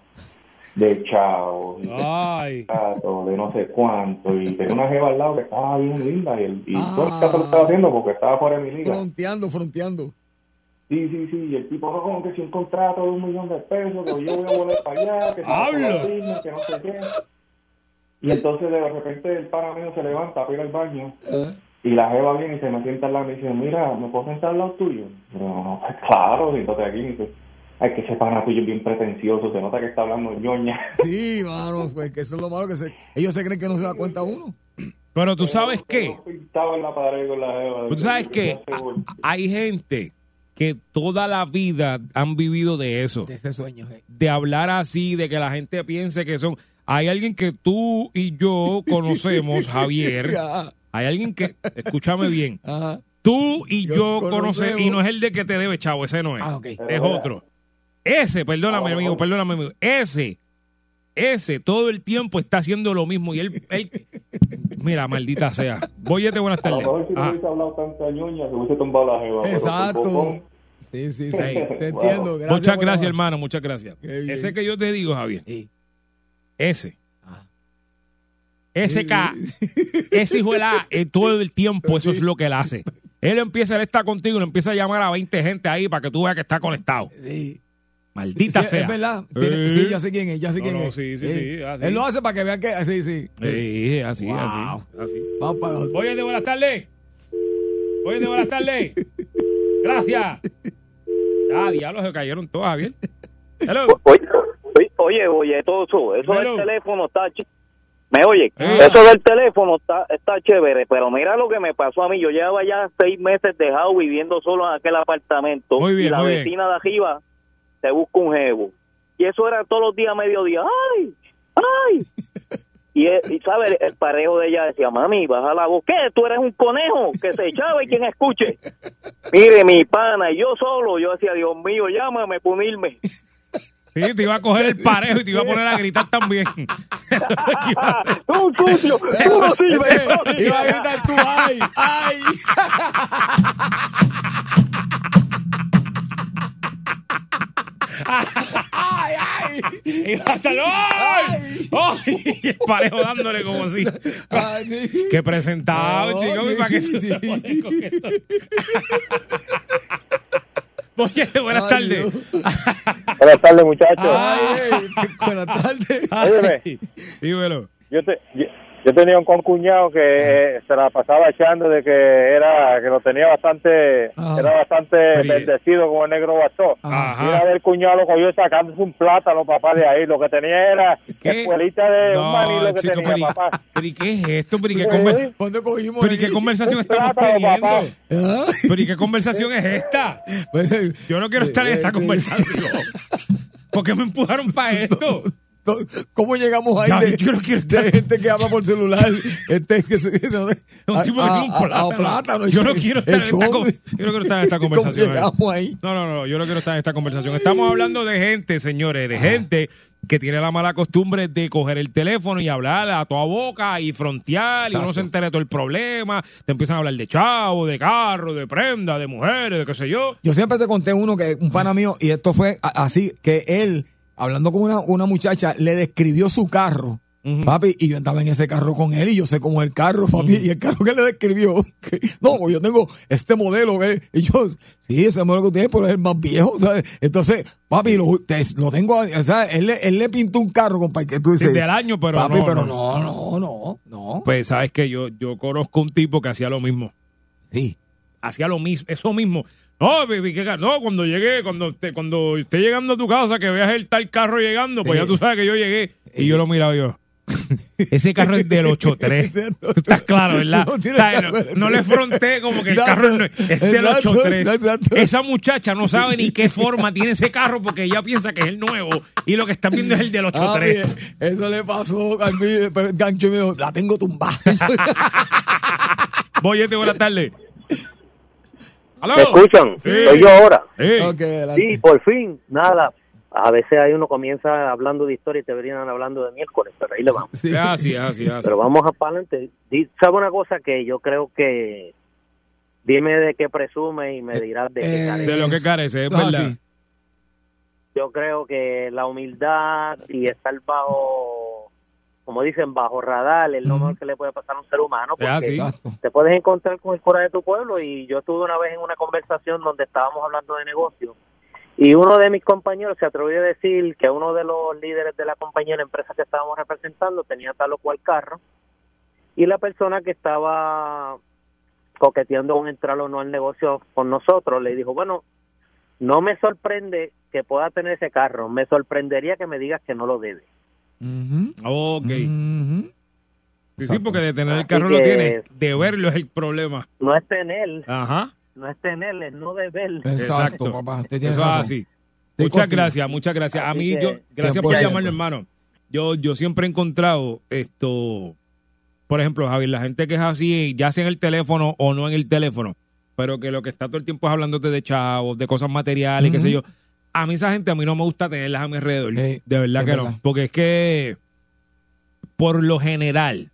Speaker 11: de chao,
Speaker 4: Ay.
Speaker 11: de no sé cuánto, y tenía una jeva al lado que estaba bien linda, y, el, y
Speaker 1: Ah.
Speaker 11: todo el caso lo estaba haciendo porque estaba fuera de mi liga.
Speaker 1: Fronteando, fronteando.
Speaker 11: Sí, sí, sí, y el tipo no como que si un contrato de un millón de pesos, que yo voy a volver para allá, que si que no sé qué. Y entonces de repente el pana mío se levanta para ir al baño
Speaker 1: Ah.
Speaker 11: y la jeva viene y se me sienta al lado y me dice, mira, ¿me puedo sentar al lado tuyo? Pero no, pues claro, siéntate aquí. Y dice, ay, que ese pana tuyo es bien pretencioso, se nota que está hablando ñoña.
Speaker 1: Sí, mano, pues que eso es lo malo que se, ellos se creen que no se da cuenta uno.
Speaker 4: Pero tú sabes qué?
Speaker 11: Pintado en la pared con la jeva.
Speaker 4: Tú sabes que hay gente que toda la vida han vivido de eso.
Speaker 1: De ese sueño. eh.
Speaker 4: de hablar así, de que la gente piense que son. Hay alguien que tú y yo conocemos, Javier. Hay alguien que, escúchame bien,
Speaker 1: Ajá.
Speaker 4: tú y
Speaker 1: Yo
Speaker 4: yo
Speaker 1: conocemos.
Speaker 4: y no es el de que te debe, chavo, ese no es.
Speaker 1: Ah.
Speaker 4: Es otro. Ese, perdóname, amigo, perdóname, amigo. Ese, ese, todo el tiempo está haciendo lo mismo. Y él, él mira, maldita sea. Voyete, buenas
Speaker 11: A lo
Speaker 4: tardes.
Speaker 11: mejor si no
Speaker 4: Ah,
Speaker 11: hubiese hablado tanta ñoña, se hubiese tumbado la jeva.
Speaker 1: Exacto. Sí, sí, sí. Te
Speaker 11: Wow.
Speaker 1: entiendo. Gracias
Speaker 4: muchas gracias, hermano, muchas gracias. Ese que yo te digo, Javier,
Speaker 1: Sí.
Speaker 4: ese.
Speaker 1: Ah.
Speaker 4: Ese, ca- ese hijo de la, eh, todo el tiempo eso es lo que él hace. Él empieza, él está contigo y le empieza a llamar a 20 gente ahí para que tú veas que está conectado.
Speaker 1: Sí.
Speaker 4: Maldita
Speaker 1: Sí,
Speaker 4: sea.
Speaker 1: Es verdad. Tiene-
Speaker 4: Eh.
Speaker 1: sí, ya sé quién es, ya sé
Speaker 4: No,
Speaker 1: quién
Speaker 4: no,
Speaker 1: es.
Speaker 4: sí, sí, sí, así.
Speaker 1: Él lo hace para que vean que. Sí, sí.
Speaker 4: Sí, así,
Speaker 1: Wow.
Speaker 4: así, así.
Speaker 1: Vamos para los-
Speaker 4: Oye, de buenas tardes. Oye, de buenas tardes. Gracias. Ah, diablos, se cayeron todos, Javier. Hello.
Speaker 7: Oye, oye, oye, bolletoso, eso
Speaker 4: Hello.
Speaker 7: del teléfono está... ch- ¿Me oye?
Speaker 4: Eh.
Speaker 7: Eso del teléfono está, está chévere, pero mira lo que me pasó a mí. Yo llevaba ya seis meses dejado viviendo solo en aquel apartamento.
Speaker 4: Muy bien,
Speaker 7: y la
Speaker 4: muy bien.
Speaker 7: vecina de arriba se busca un jevo. Y eso era todos los días mediodía. ¡Ay! ¡Ay! Y, él- y sabe, el parejo de ella decía, mami, baja la voz. ¿Qué? Tú eres un conejo que se echaba y quien escuche. Mire, mi pana, y yo solo, yo decía, Dios mío, llámame para unirme.
Speaker 4: Sí, te iba a coger el parejo y te iba a poner a gritar también. Eso es iba a hacer.
Speaker 7: ¡Un sucio! ¡Tú no sirves! tú no
Speaker 1: Eh, Iba a gritar tú, ay, ay. ay, ay.
Speaker 4: Y hasta luego. ¡Ay! ¡Ay! Y el parejo dándole como si.
Speaker 1: Ay, sí.
Speaker 4: Que presentado,
Speaker 1: No,
Speaker 4: chico,
Speaker 1: sí,
Speaker 4: ¿y para qué
Speaker 1: sí,
Speaker 4: esto? Oye, buenas
Speaker 1: Ay,
Speaker 4: tardes.
Speaker 1: Dios.
Speaker 11: Buenas tardes, muchachos.
Speaker 1: Ay, buenas tardes.
Speaker 4: Ay, dímelo.
Speaker 11: yo, te, yo, yo tenía un concuñado que eh, se la pasaba echando de que era que lo tenía bastante
Speaker 1: Ajá.
Speaker 11: era bastante
Speaker 4: y-
Speaker 11: bendecido como el negro bastón
Speaker 4: Ajá.
Speaker 11: Mira del cuñado lo cogió sacándose un plátano papá de ahí lo que tenía era
Speaker 4: ¿Qué?
Speaker 11: escuelita de un maní lo que
Speaker 4: chico,
Speaker 11: tenía
Speaker 4: pero, y-
Speaker 11: papá
Speaker 4: pero ¿y qué es esto? ¿Pero y qué, conver-
Speaker 1: ¿Cuándo cogimos
Speaker 4: pero y qué conversación estamos
Speaker 11: plátano,
Speaker 4: teniendo?
Speaker 11: papá.
Speaker 1: Ay.
Speaker 4: ¿Pero y qué conversación es esta?
Speaker 1: Eh,
Speaker 4: Yo no quiero estar en esta
Speaker 1: eh,
Speaker 4: conversación. ¿Por qué me empujaron para esto?
Speaker 1: ¿Cómo llegamos ahí de,
Speaker 4: yo no quiero estar-
Speaker 1: de gente que habla por celular? Este, que se, se-
Speaker 4: Un tipo que
Speaker 1: a-
Speaker 4: tiene un
Speaker 1: a- a-
Speaker 4: plátano.
Speaker 1: a plátano.
Speaker 4: Yo no quiero estar en esta yo no quiero estar en esta
Speaker 1: ¿Cómo
Speaker 4: conversación.
Speaker 1: llegamos ahí?
Speaker 4: No, no, no, yo no quiero estar en esta conversación. Estamos hablando de gente, señores, de gente que tiene la mala costumbre de coger el teléfono y hablar a toda boca y frontear y uno se entera de todo el problema. Te empiezan a hablar de chavo, de carro, de prenda, de mujeres, de qué sé yo.
Speaker 1: Yo siempre te conté uno que un pana mío, y esto fue así, que él, hablando con una, una muchacha, le describió su carro Papi, y yo andaba en ese carro con él y yo sé cómo es el carro, papi, y el carro que le describió, que, no, pues yo tengo este modelo, ¿ves? Y yo, sí, ese modelo que tiene, pero es el más viejo, ¿sabes? Entonces, papi, lo, te- lo tengo, o sea, él, le- él le pintó un carro, compadre, que tú dices.
Speaker 4: Desde el año, pero
Speaker 1: papi,
Speaker 4: no,
Speaker 1: pero
Speaker 4: no.
Speaker 1: no, no, no, no.
Speaker 4: Pues sabes que yo, yo conozco un tipo que hacía lo mismo.
Speaker 1: Sí.
Speaker 4: Hacía lo mismo, eso mismo. No, baby, que no, cuando llegué, cuando te, cuando esté llegando a tu casa, que veas el tal carro llegando, pues
Speaker 1: Sí.
Speaker 4: ya tú sabes que yo llegué. Y yo lo miraba yo. Ese carro es del 83. Tú estás claro, ¿verdad?
Speaker 1: No
Speaker 4: O sea, no, le fronté como que el carro no es, del
Speaker 1: Exacto,
Speaker 4: 83.
Speaker 1: exacto.
Speaker 4: Esa muchacha no sabe ni qué forma tiene ese carro porque ella piensa que es el nuevo y lo que está viendo es el del 83.
Speaker 1: Papi, eso le pasó a mí, pues, gancho y me dijo, la tengo tumbada.
Speaker 4: Boyete, buenas tardes. ¿Aló?
Speaker 12: ¿Me escuchan?
Speaker 4: Sí.
Speaker 12: Soy yo ahora.
Speaker 4: Sí.
Speaker 12: Por fin, nada. A veces ahí uno comienza hablando de historia y te venían hablando de miércoles, pero ahí le vamos.
Speaker 1: Sí.
Speaker 4: Así, es así, es así.
Speaker 12: Pero vamos a para adelante. Di- ¿Sabe una cosa que yo creo que... Dime de qué presume y me dirás de qué
Speaker 1: Eh,
Speaker 12: carece.
Speaker 4: De lo que carece, es
Speaker 1: Ah,
Speaker 4: verdad.
Speaker 1: sí.
Speaker 12: Yo creo que la humildad y estar bajo, como dicen, bajo radar es lo mejor que le puede pasar a un ser humano.
Speaker 4: Es
Speaker 12: Porque te puedes encontrar con el cura de tu pueblo y yo estuve una vez en una conversación donde estábamos hablando de negocio y uno de mis compañeros se atrevió a decir que uno de los líderes de la compañía, la empresa que estábamos representando, tenía tal o cual carro y la persona que estaba coqueteando con entrar o no al negocio con nosotros le dijo, bueno, no me sorprende que pueda tener ese carro, me sorprendería que me digas que no lo debe.
Speaker 1: Ujú.
Speaker 4: Ok.
Speaker 1: Ujú.
Speaker 4: Sí, sí, porque de tener el carro lo
Speaker 12: que-
Speaker 4: tiene, de verlo es el problema.
Speaker 12: No es tener,
Speaker 4: Ajá.
Speaker 12: no es tener, es no deber.
Speaker 1: Exacto,
Speaker 4: Exacto.
Speaker 1: papá.
Speaker 4: Eso es así. Muchas
Speaker 1: contigo.
Speaker 4: gracias, muchas gracias. A mí,
Speaker 12: que,
Speaker 4: yo, gracias por
Speaker 1: 100%.
Speaker 4: llamarme, hermano. Yo, yo siempre he encontrado esto, por ejemplo, Javier, la gente que es así, ya sea en el teléfono o no en el teléfono, pero que lo que está todo el tiempo es hablándote de chavos, de cosas materiales, qué sé yo. A mí esa gente, a mí no me gusta tenerlas a mi alrededor.
Speaker 1: Sí,
Speaker 4: de verdad que
Speaker 1: verdad.
Speaker 4: no. Porque es que, por lo general,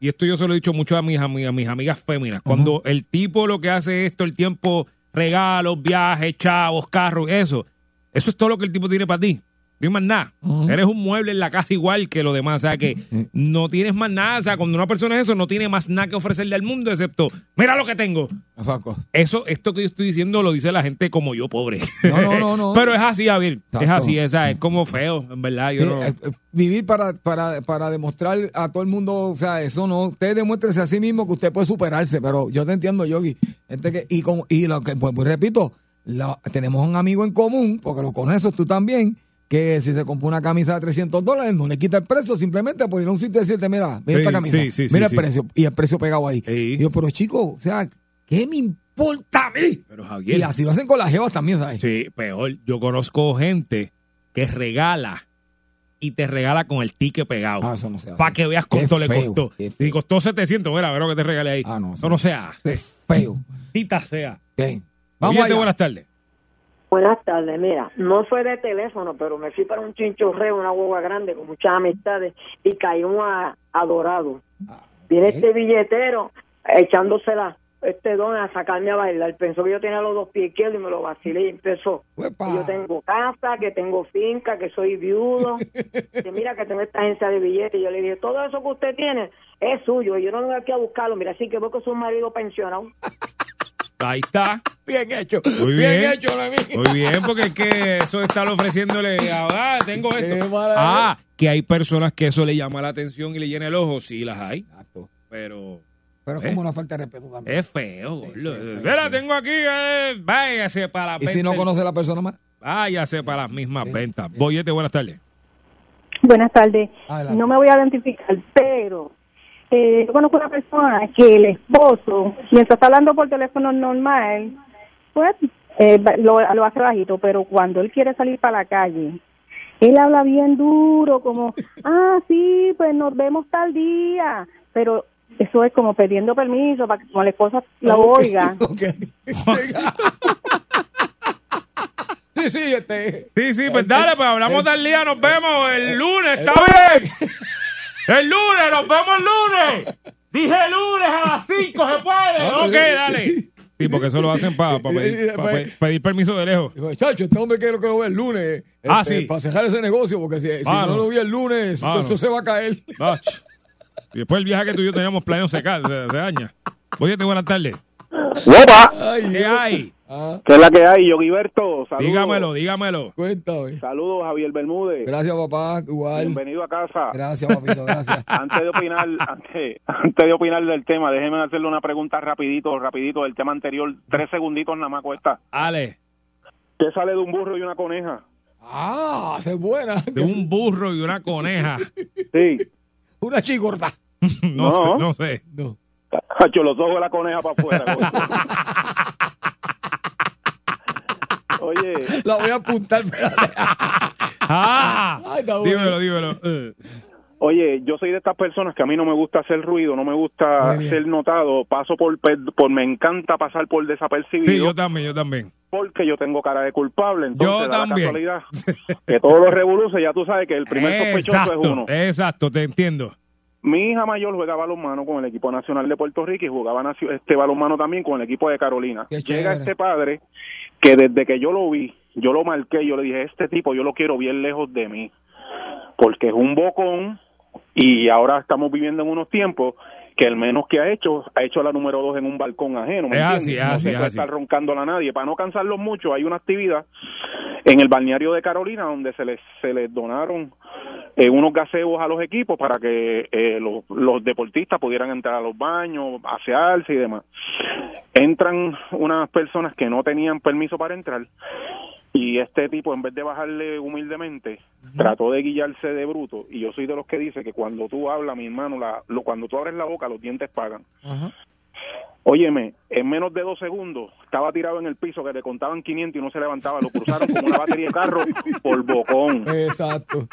Speaker 4: y esto yo se lo he dicho mucho a mis, ami- a mis amigas féminas, cuando el tipo lo que hace es todo el tiempo regalos, viajes, chavos, carros, eso, eso es todo lo que el tipo tiene para ti. No hay más nada. Eres un mueble en la casa igual que lo demás. O sea que no tienes más nada. O sea, cuando una persona es eso, no tiene más nada que ofrecerle al mundo excepto, mira lo que tengo.
Speaker 1: Exacto.
Speaker 4: Eso, esto que yo estoy diciendo lo dice la gente como yo, pobre.
Speaker 1: No, no, no, no.
Speaker 4: Pero es así, Javier. Es así, esa, es como feo, en verdad. Yo
Speaker 1: Sí,
Speaker 4: no-
Speaker 1: eh, eh, vivir para, para, para demostrar a todo el mundo, o sea, eso no, usted demuéstrese a sí mismo que usted puede superarse, pero yo te entiendo, Yogi. Gente que, y, con, y lo que, pues, pues, repito, la- tenemos un amigo en común, porque lo conoces tú también, que si se compra una camisa de 300 dólares, no le quita el precio, simplemente por ir a un sitio y decirte, mira, mira
Speaker 4: Sí,
Speaker 1: esta camisa,
Speaker 4: sí, sí,
Speaker 1: mira el precio, y el precio pegado ahí. Y yo, pero chico, o sea, ¿qué me importa a mí?
Speaker 4: Pero Javier.
Speaker 1: Y así lo hacen con las jevas también, ¿sabes?
Speaker 4: Sí, peor. Yo conozco gente que regala y te regala con el ticket pegado.
Speaker 1: Ah, eso no se hace.
Speaker 4: Para que veas
Speaker 1: Qué
Speaker 4: cuánto le costó.
Speaker 1: qué.
Speaker 4: Si costó 700, mira, ver lo que te regale ahí.
Speaker 1: Ah, no,
Speaker 4: Eso no se hace.
Speaker 1: Es feo.
Speaker 4: Cita sea.
Speaker 1: Ok. Vamos
Speaker 4: Oye,
Speaker 1: allá.
Speaker 4: buenas tardes.
Speaker 8: Buenas tardes, mira, no fue de teléfono, pero me fui para un chinchorreo, una hueva grande con muchas amistades y caímos a, a Dorado. Viene este billetero echándosela este don a sacarme a bailar. Pensó que yo tenía los dos pies izquierdos y me lo vacilé y empezó. Que yo tengo casa, que tengo finca, que soy viudo. que mira que tengo esta agencia de billetes. Y yo le dije, todo eso que usted tiene es suyo. Y yo no vengo aquí a buscarlo. Mira, así que voy con su marido pensionado.
Speaker 4: Ahí está.
Speaker 1: Bien hecho.
Speaker 4: Muy
Speaker 1: bien.
Speaker 4: bien.
Speaker 1: hecho.
Speaker 4: Muy bien, porque es que eso está ofreciéndole. Ah, tengo esto. Ah, que hay personas que eso le llama la atención y le llena el ojo. Sí, las hay.
Speaker 1: Exacto.
Speaker 4: Pero
Speaker 1: Pero
Speaker 4: ¿Eh?
Speaker 1: como una falta de respeto también.
Speaker 4: es feo, gordo. Mira, tengo aquí. eh, váyase para la
Speaker 1: ¿Y si no conoce a la persona más?
Speaker 4: Váyase para las mismas ventas. Boyete, buenas tardes.
Speaker 13: Buenas tardes.
Speaker 1: Adelante.
Speaker 13: No me voy a identificar, pero eh, yo conozco una persona que el esposo, mientras está hablando por teléfono normal, pues eh, lo, lo hace bajito, pero cuando él quiere salir para la calle, él habla bien duro, como, ah, sí, pues nos vemos tal día, pero eso es como pidiendo permiso para que como la esposa lo oiga.
Speaker 1: sí, sí, este.
Speaker 4: Sí, sí, pues dale, pues hablamos del día, nos vemos el lunes, ¿está bien? El lunes, nos vemos el lunes. Dije lunes a las 5, ¿se puede? Ok, dale. Sí, porque eso lo hacen para
Speaker 1: y
Speaker 4: pedir, pa
Speaker 1: después-
Speaker 4: pe- pedir permiso de lejos.
Speaker 1: Digo, chacho, este hombre quiero que lo vea el lunes.
Speaker 4: Ah,
Speaker 1: este,
Speaker 4: sí.
Speaker 1: Para cerrar ese negocio, porque si, si
Speaker 4: Mano.
Speaker 1: no lo vi el lunes,
Speaker 4: Mano.
Speaker 1: esto se va a caer.
Speaker 4: Ach. Y después el viaje que tú y yo teníamos planeado secar, se, se daña. Oye, buenas tardes.
Speaker 14: ¡Opa!
Speaker 4: ¿Qué hay?
Speaker 14: ¿Qué es la que hay, Yoguiberto? Saludos.
Speaker 4: Dígamelo, dígamelo.
Speaker 1: Cuéntame.
Speaker 14: Saludos, Javier Bermúdez.
Speaker 1: Gracias, papá. Igual.
Speaker 14: Bienvenido a casa.
Speaker 1: Gracias, papito. Gracias.
Speaker 14: Antes de opinar, antes, antes de opinar del tema, déjeme hacerle una pregunta rapidito, rapidito del tema anterior. Tres segunditos nada más cuesta.
Speaker 4: Ale.
Speaker 14: ¿Qué sale de un burro y una coneja?
Speaker 1: Ah, esa es buena.
Speaker 4: De un burro y una coneja.
Speaker 14: Sí.
Speaker 1: Una chigorda.
Speaker 4: No,
Speaker 14: No.
Speaker 4: sé, no sé.
Speaker 1: No.
Speaker 14: Cacho, los ojos de la coneja para afuera. Oye.
Speaker 1: La voy a apuntar.
Speaker 4: Ah,
Speaker 1: Ay, está bueno.
Speaker 4: dímelo, dímelo. Eh.
Speaker 14: Oye, yo soy de estas personas que a mí no me gusta hacer ruido, no me gusta ser notado, paso por, por me encanta pasar por desapercibido
Speaker 4: Sí, yo también, yo también.
Speaker 14: porque yo tengo cara de culpable, entonces
Speaker 4: Yo
Speaker 14: da la
Speaker 4: también.
Speaker 14: casualidad que todos los revoluces, ya tú sabes que el primer sospechoso
Speaker 4: Exacto,
Speaker 14: es uno.
Speaker 4: exacto, te entiendo.
Speaker 14: Mi hija mayor juega balonmano con el equipo nacional de Puerto Rico y jugaba este balonmano también con el equipo de Carolina. Llega este padre que desde que yo lo vi, yo lo marqué, yo le dije, este tipo yo lo quiero bien lejos de mí, porque es un bocón y ahora estamos viviendo en unos tiempos que el menos que ha hecho, ha hecho la número dos en un balcón ajeno. ¿me
Speaker 4: Es así, es
Speaker 14: no
Speaker 4: así,
Speaker 14: se
Speaker 4: es
Speaker 14: puede
Speaker 4: así.
Speaker 14: estar roncando a nadie. Para no cansarlos mucho, hay una actividad en el balneario de Carolina donde se les, se les donaron eh, unos gaseos a los equipos para que eh, los, los deportistas pudieran entrar a los baños, asearse y demás. Entran unas personas que no tenían permiso para entrar y este tipo en vez de bajarle humildemente trató de guillarse de bruto y yo soy de los que dice que cuando tú hablas mi hermano la, lo, cuando tú abres la boca los dientes pagan Óyeme, en menos de dos segundos estaba tirado en el piso que le contaban 500 y no se levantaba. Lo cruzaron como una batería de carro por bocón.
Speaker 1: Exacto.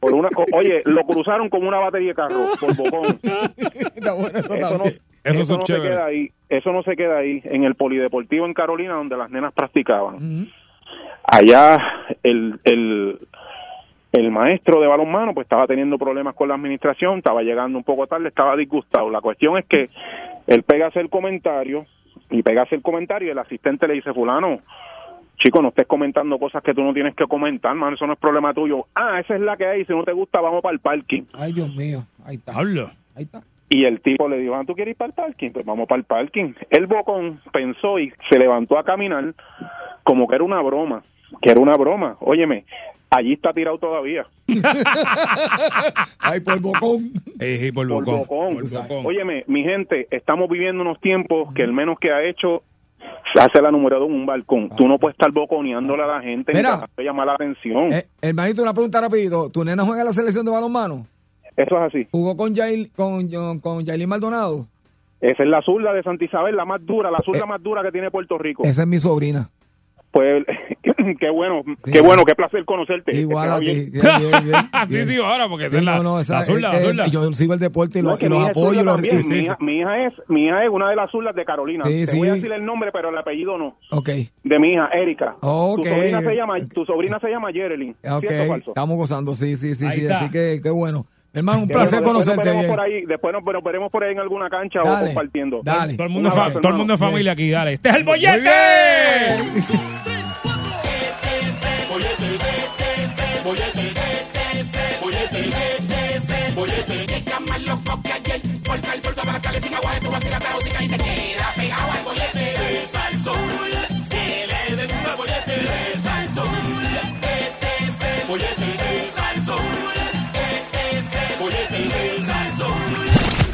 Speaker 14: Por una, oye, lo cruzaron como una batería de carro por bocón.
Speaker 1: Está bueno eso
Speaker 14: Eso no.
Speaker 4: Eso
Speaker 14: no se queda ahí. Eso no se queda ahí. En el polideportivo en Carolina, donde las nenas practicaban. Allá el, el, el maestro de balonmano pues estaba teniendo problemas con la administración, estaba llegando un poco tarde, estaba disgustado. La cuestión es que él pega hacer comentario y pega hacer comentario y el asistente le dice, fulano, chico, no estés comentando cosas que tú no tienes que comentar, man, eso no es problema tuyo. Ah, esa es la que hay, si no te gusta vamos para el parking.
Speaker 1: Ay, Dios mío. Ahí está.
Speaker 4: Hablo.
Speaker 1: Ahí está.
Speaker 14: Y el tipo le dijo, ah, ¿tú quieres ir para el parking? Pues vamos para el parking. El bocón pensó y se levantó a caminar como que era una broma, que era una broma. Óyeme, allí está tirado todavía.
Speaker 1: Ay, por bocón.
Speaker 4: Eh, por
Speaker 14: Por
Speaker 4: bocón. Por bocón.
Speaker 14: Óyeme, mi gente, estamos viviendo unos tiempos que el menos que ha hecho se hace la número dos en un balcón. Tú no puedes estar boconeándole a la gente ni
Speaker 1: Mira.
Speaker 14: de llamar la atención.
Speaker 1: Eh, hermanito, una pregunta rapidito. ¿Tu nena juega en la selección de balonmano?
Speaker 14: Eso es así.
Speaker 1: ¿Jugó con Yail, con, con, Yailin Maldonado?
Speaker 14: Esa es la zurda de Santa Isabel, la más dura, la zurda
Speaker 1: Eh.
Speaker 14: más dura que tiene Puerto Rico.
Speaker 1: Esa es mi sobrina.
Speaker 14: Pues qué bueno, qué bueno, qué placer conocerte.
Speaker 1: Igual a ti.
Speaker 14: bien.
Speaker 1: Bien, bien, bien,
Speaker 4: sí, sí, ahora, porque esa
Speaker 1: Sí,
Speaker 4: es la,
Speaker 1: no, no, esa-
Speaker 4: la zurda,
Speaker 1: es
Speaker 4: zurda.
Speaker 1: Yo sigo el deporte y, lo-
Speaker 14: No,
Speaker 1: y los apoyo. y los- sí,
Speaker 14: mi,
Speaker 1: sí.
Speaker 14: hija, mi hija es mi hija es una de las zurdas de Carolina.
Speaker 1: Sí,
Speaker 14: Te voy a
Speaker 1: sí.
Speaker 14: decir el nombre, pero el apellido no.
Speaker 1: Ok,
Speaker 14: De mi hija, Erika.
Speaker 1: Ok.
Speaker 14: Tu sobrina se llama, tu sobrina se llama Jerelyn.
Speaker 1: ok.
Speaker 14: ¿Cierto o falso?
Speaker 1: Estamos gozando, sí, sí, sí,
Speaker 4: Ahí
Speaker 1: sí.
Speaker 4: está.
Speaker 1: Así que, qué bueno. Hermano, un placer
Speaker 14: bueno,
Speaker 1: conocerte.
Speaker 14: Nos por ahí, después nos, nos veremos por ahí en alguna cancha o compartiendo.
Speaker 1: dale.
Speaker 4: Todo el mundo,
Speaker 14: Un
Speaker 4: fa-
Speaker 14: abrazo,
Speaker 4: todo el mundo es familia aquí, dale. Este es el bollete.
Speaker 15: Bollete.